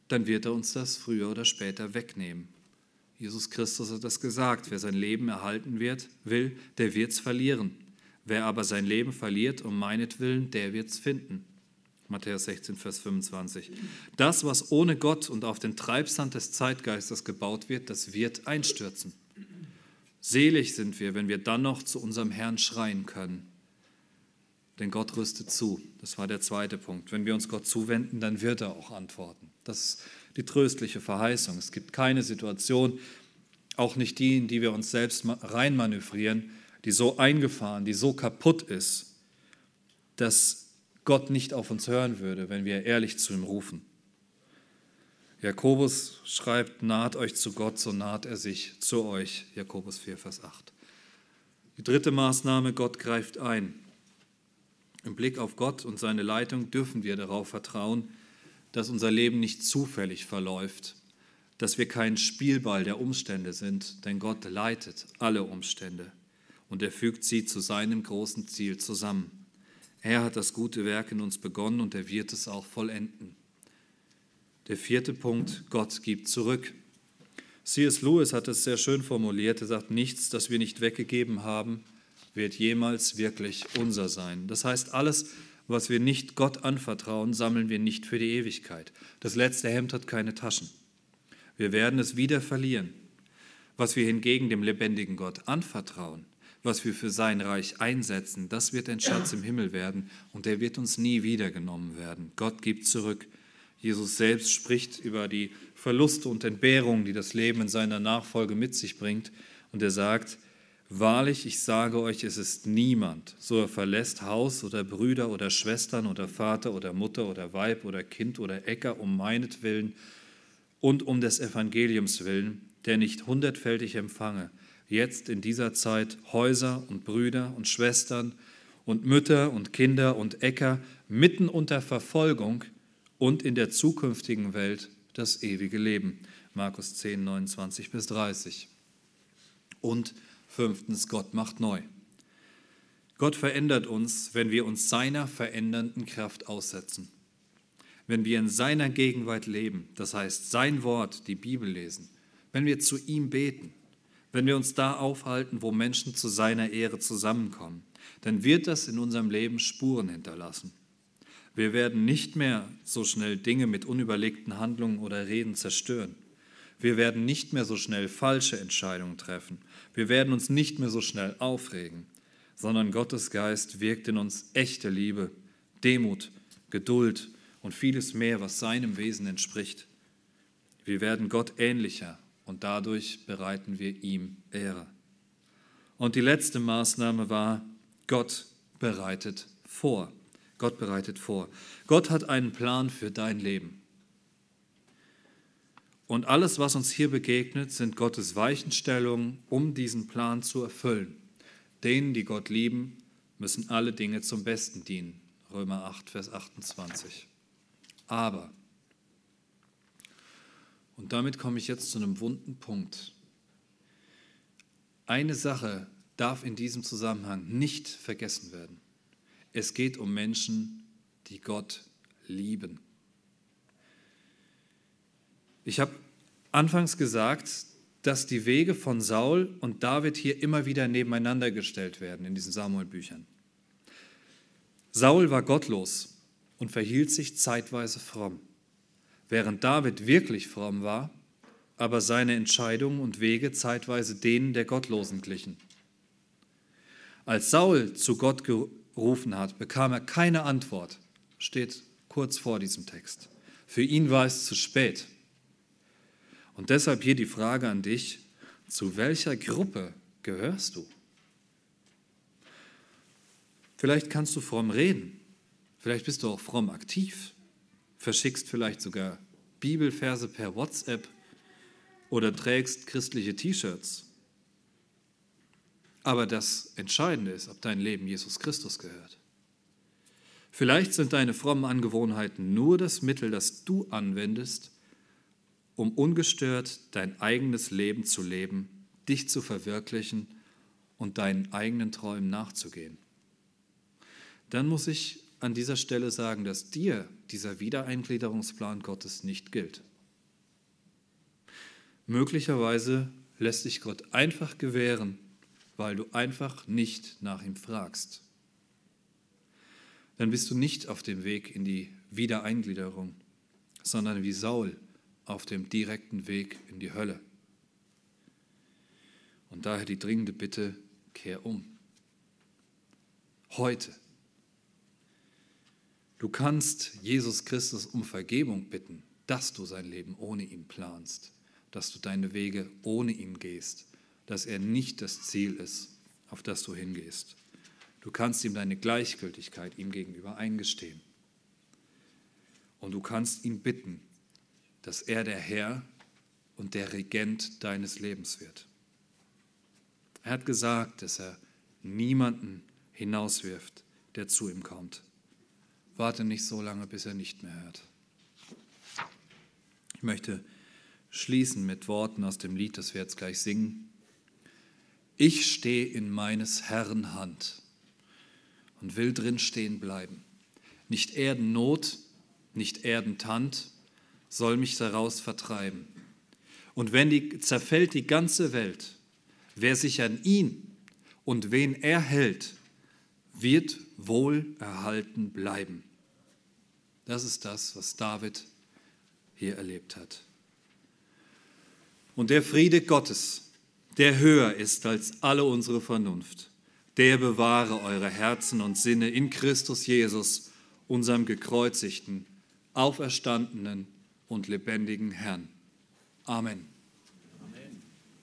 dann wird er uns das früher oder später wegnehmen. Jesus Christus hat das gesagt. Wer sein Leben erhalten wird, will, der wird es verlieren. Wer aber sein Leben verliert um meinetwillen, der wird es finden. Matthäus 16, Vers 25. Das, was ohne Gott und auf den Treibsand des Zeitgeistes gebaut wird, das wird einstürzen. Selig sind wir, wenn wir dann noch zu unserem Herrn schreien können. Denn Gott rüstet zu. Das war der zweite Punkt. Wenn wir uns Gott zuwenden, dann wird er auch antworten. Das ist die tröstliche Verheißung. Es gibt keine Situation, auch nicht die, in die wir uns selbst reinmanövrieren, die so eingefahren, die so kaputt ist, dass Gott nicht auf uns hören würde, wenn wir ehrlich zu ihm rufen. Jakobus schreibt, naht euch zu Gott, so naht er sich zu euch. Jakobus 4, Vers 8. Die dritte Maßnahme, Gott greift ein. Im Blick auf Gott und seine Leitung dürfen wir darauf vertrauen, dass unser Leben nicht zufällig verläuft, dass wir kein Spielball der Umstände sind, denn Gott leitet alle Umstände und er fügt sie zu seinem großen Ziel zusammen. Er hat das gute Werk in uns begonnen und er wird es auch vollenden. Der vierte Punkt, Gott gibt zurück. C.S. Lewis hat es sehr schön formuliert. Er sagt, nichts, das wir nicht weggegeben haben, wird jemals wirklich unser sein. Das heißt, alles, was wir nicht Gott anvertrauen, sammeln wir nicht für die Ewigkeit. Das letzte Hemd hat keine Taschen. Wir werden es wieder verlieren. Was wir hingegen dem lebendigen Gott anvertrauen, was wir für sein Reich einsetzen, das wird ein Schatz im Himmel werden und der wird uns nie wiedergenommen werden. Gott gibt zurück. Jesus selbst spricht über die Verluste und Entbehrungen, die das Leben in seiner Nachfolge mit sich bringt. Und er sagt, Wahrlich, ich sage euch, es ist niemand, so er verlässt Haus oder Brüder oder Schwestern oder Vater oder Mutter oder Weib oder Kind oder Äcker um meinetwillen und um des Evangeliums willen, der nicht hundertfältig empfange, jetzt in dieser Zeit Häuser und Brüder und Schwestern und Mütter und Kinder und Äcker mitten unter Verfolgung und in der zukünftigen Welt das ewige Leben. Markus 10, 29 bis 30. Und fünftens, Gott macht neu. Gott verändert uns, wenn wir uns seiner verändernden Kraft aussetzen. Wenn wir in seiner Gegenwart leben, das heißt sein Wort, die Bibel lesen, wenn wir zu ihm beten, wenn wir uns da aufhalten, wo Menschen zu seiner Ehre zusammenkommen, dann wird das in unserem Leben Spuren hinterlassen. Wir werden nicht mehr so schnell Dinge mit unüberlegten Handlungen oder Reden zerstören. Wir werden nicht mehr so schnell falsche Entscheidungen treffen. Wir werden uns nicht mehr so schnell aufregen, sondern Gottes Geist wirkt in uns echte Liebe, Demut, Geduld und vieles mehr, was seinem Wesen entspricht. Wir werden Gott ähnlicher und dadurch bereiten wir ihm Ehre. Und die letzte Maßnahme war, Gott bereitet vor. Gott bereitet vor. Gott hat einen Plan für dein Leben. Und alles, was uns hier begegnet, sind Gottes Weichenstellungen, um diesen Plan zu erfüllen. Denen, die Gott lieben, müssen alle Dinge zum Besten dienen. Römer 8, Vers 28. Aber und damit komme ich jetzt zu einem wunden Punkt. Eine Sache darf in diesem Zusammenhang nicht vergessen werden. Es geht um Menschen, die Gott lieben. Ich habe anfangs gesagt, dass die Wege von Saul und David hier immer wieder nebeneinander gestellt werden in diesen Samuel-Büchern. Saul war gottlos und verhielt sich zeitweise fromm während David wirklich fromm war, aber seine Entscheidungen und Wege zeitweise denen der Gottlosen glichen. Als Saul zu Gott gerufen hat, bekam er keine Antwort, steht kurz vor diesem Text. Für ihn war es zu spät. Und deshalb hier die Frage an dich, zu welcher Gruppe gehörst du? Vielleicht kannst du fromm reden, vielleicht bist du auch fromm aktiv verschickst vielleicht sogar Bibelverse per WhatsApp oder trägst christliche T-Shirts. Aber das Entscheidende ist, ob dein Leben Jesus Christus gehört. Vielleicht sind deine frommen Angewohnheiten nur das Mittel, das du anwendest, um ungestört dein eigenes Leben zu leben, dich zu verwirklichen und deinen eigenen Träumen nachzugehen. Dann muss ich an dieser Stelle sagen, dass dir dieser Wiedereingliederungsplan Gottes nicht gilt. Möglicherweise lässt sich Gott einfach gewähren, weil du einfach nicht nach ihm fragst. Dann bist du nicht auf dem Weg in die Wiedereingliederung, sondern wie Saul auf dem direkten Weg in die Hölle. Und daher die dringende Bitte, kehr um. Heute Du kannst Jesus Christus um Vergebung bitten, dass du sein Leben ohne ihn planst, dass du deine Wege ohne ihn gehst, dass er nicht das Ziel ist, auf das du hingehst. Du kannst ihm deine Gleichgültigkeit ihm gegenüber eingestehen. Und du kannst ihn bitten, dass er der Herr und der Regent deines Lebens wird. Er hat gesagt, dass er niemanden hinauswirft, der zu ihm kommt. Warte nicht so lange, bis er nicht mehr hört. Ich möchte schließen mit Worten aus dem Lied, das wir jetzt gleich singen. Ich stehe in meines Herrn Hand und will drin stehen bleiben. Nicht Erdennot, nicht Erdentand soll mich daraus vertreiben. Und wenn die, zerfällt die ganze Welt, wer sich an ihn und wen er hält, wird wohl erhalten bleiben. Das ist das, was David hier erlebt hat. Und der Friede Gottes, der höher ist als alle unsere Vernunft, der bewahre eure Herzen und Sinne in Christus Jesus, unserem gekreuzigten, auferstandenen und lebendigen Herrn. Amen.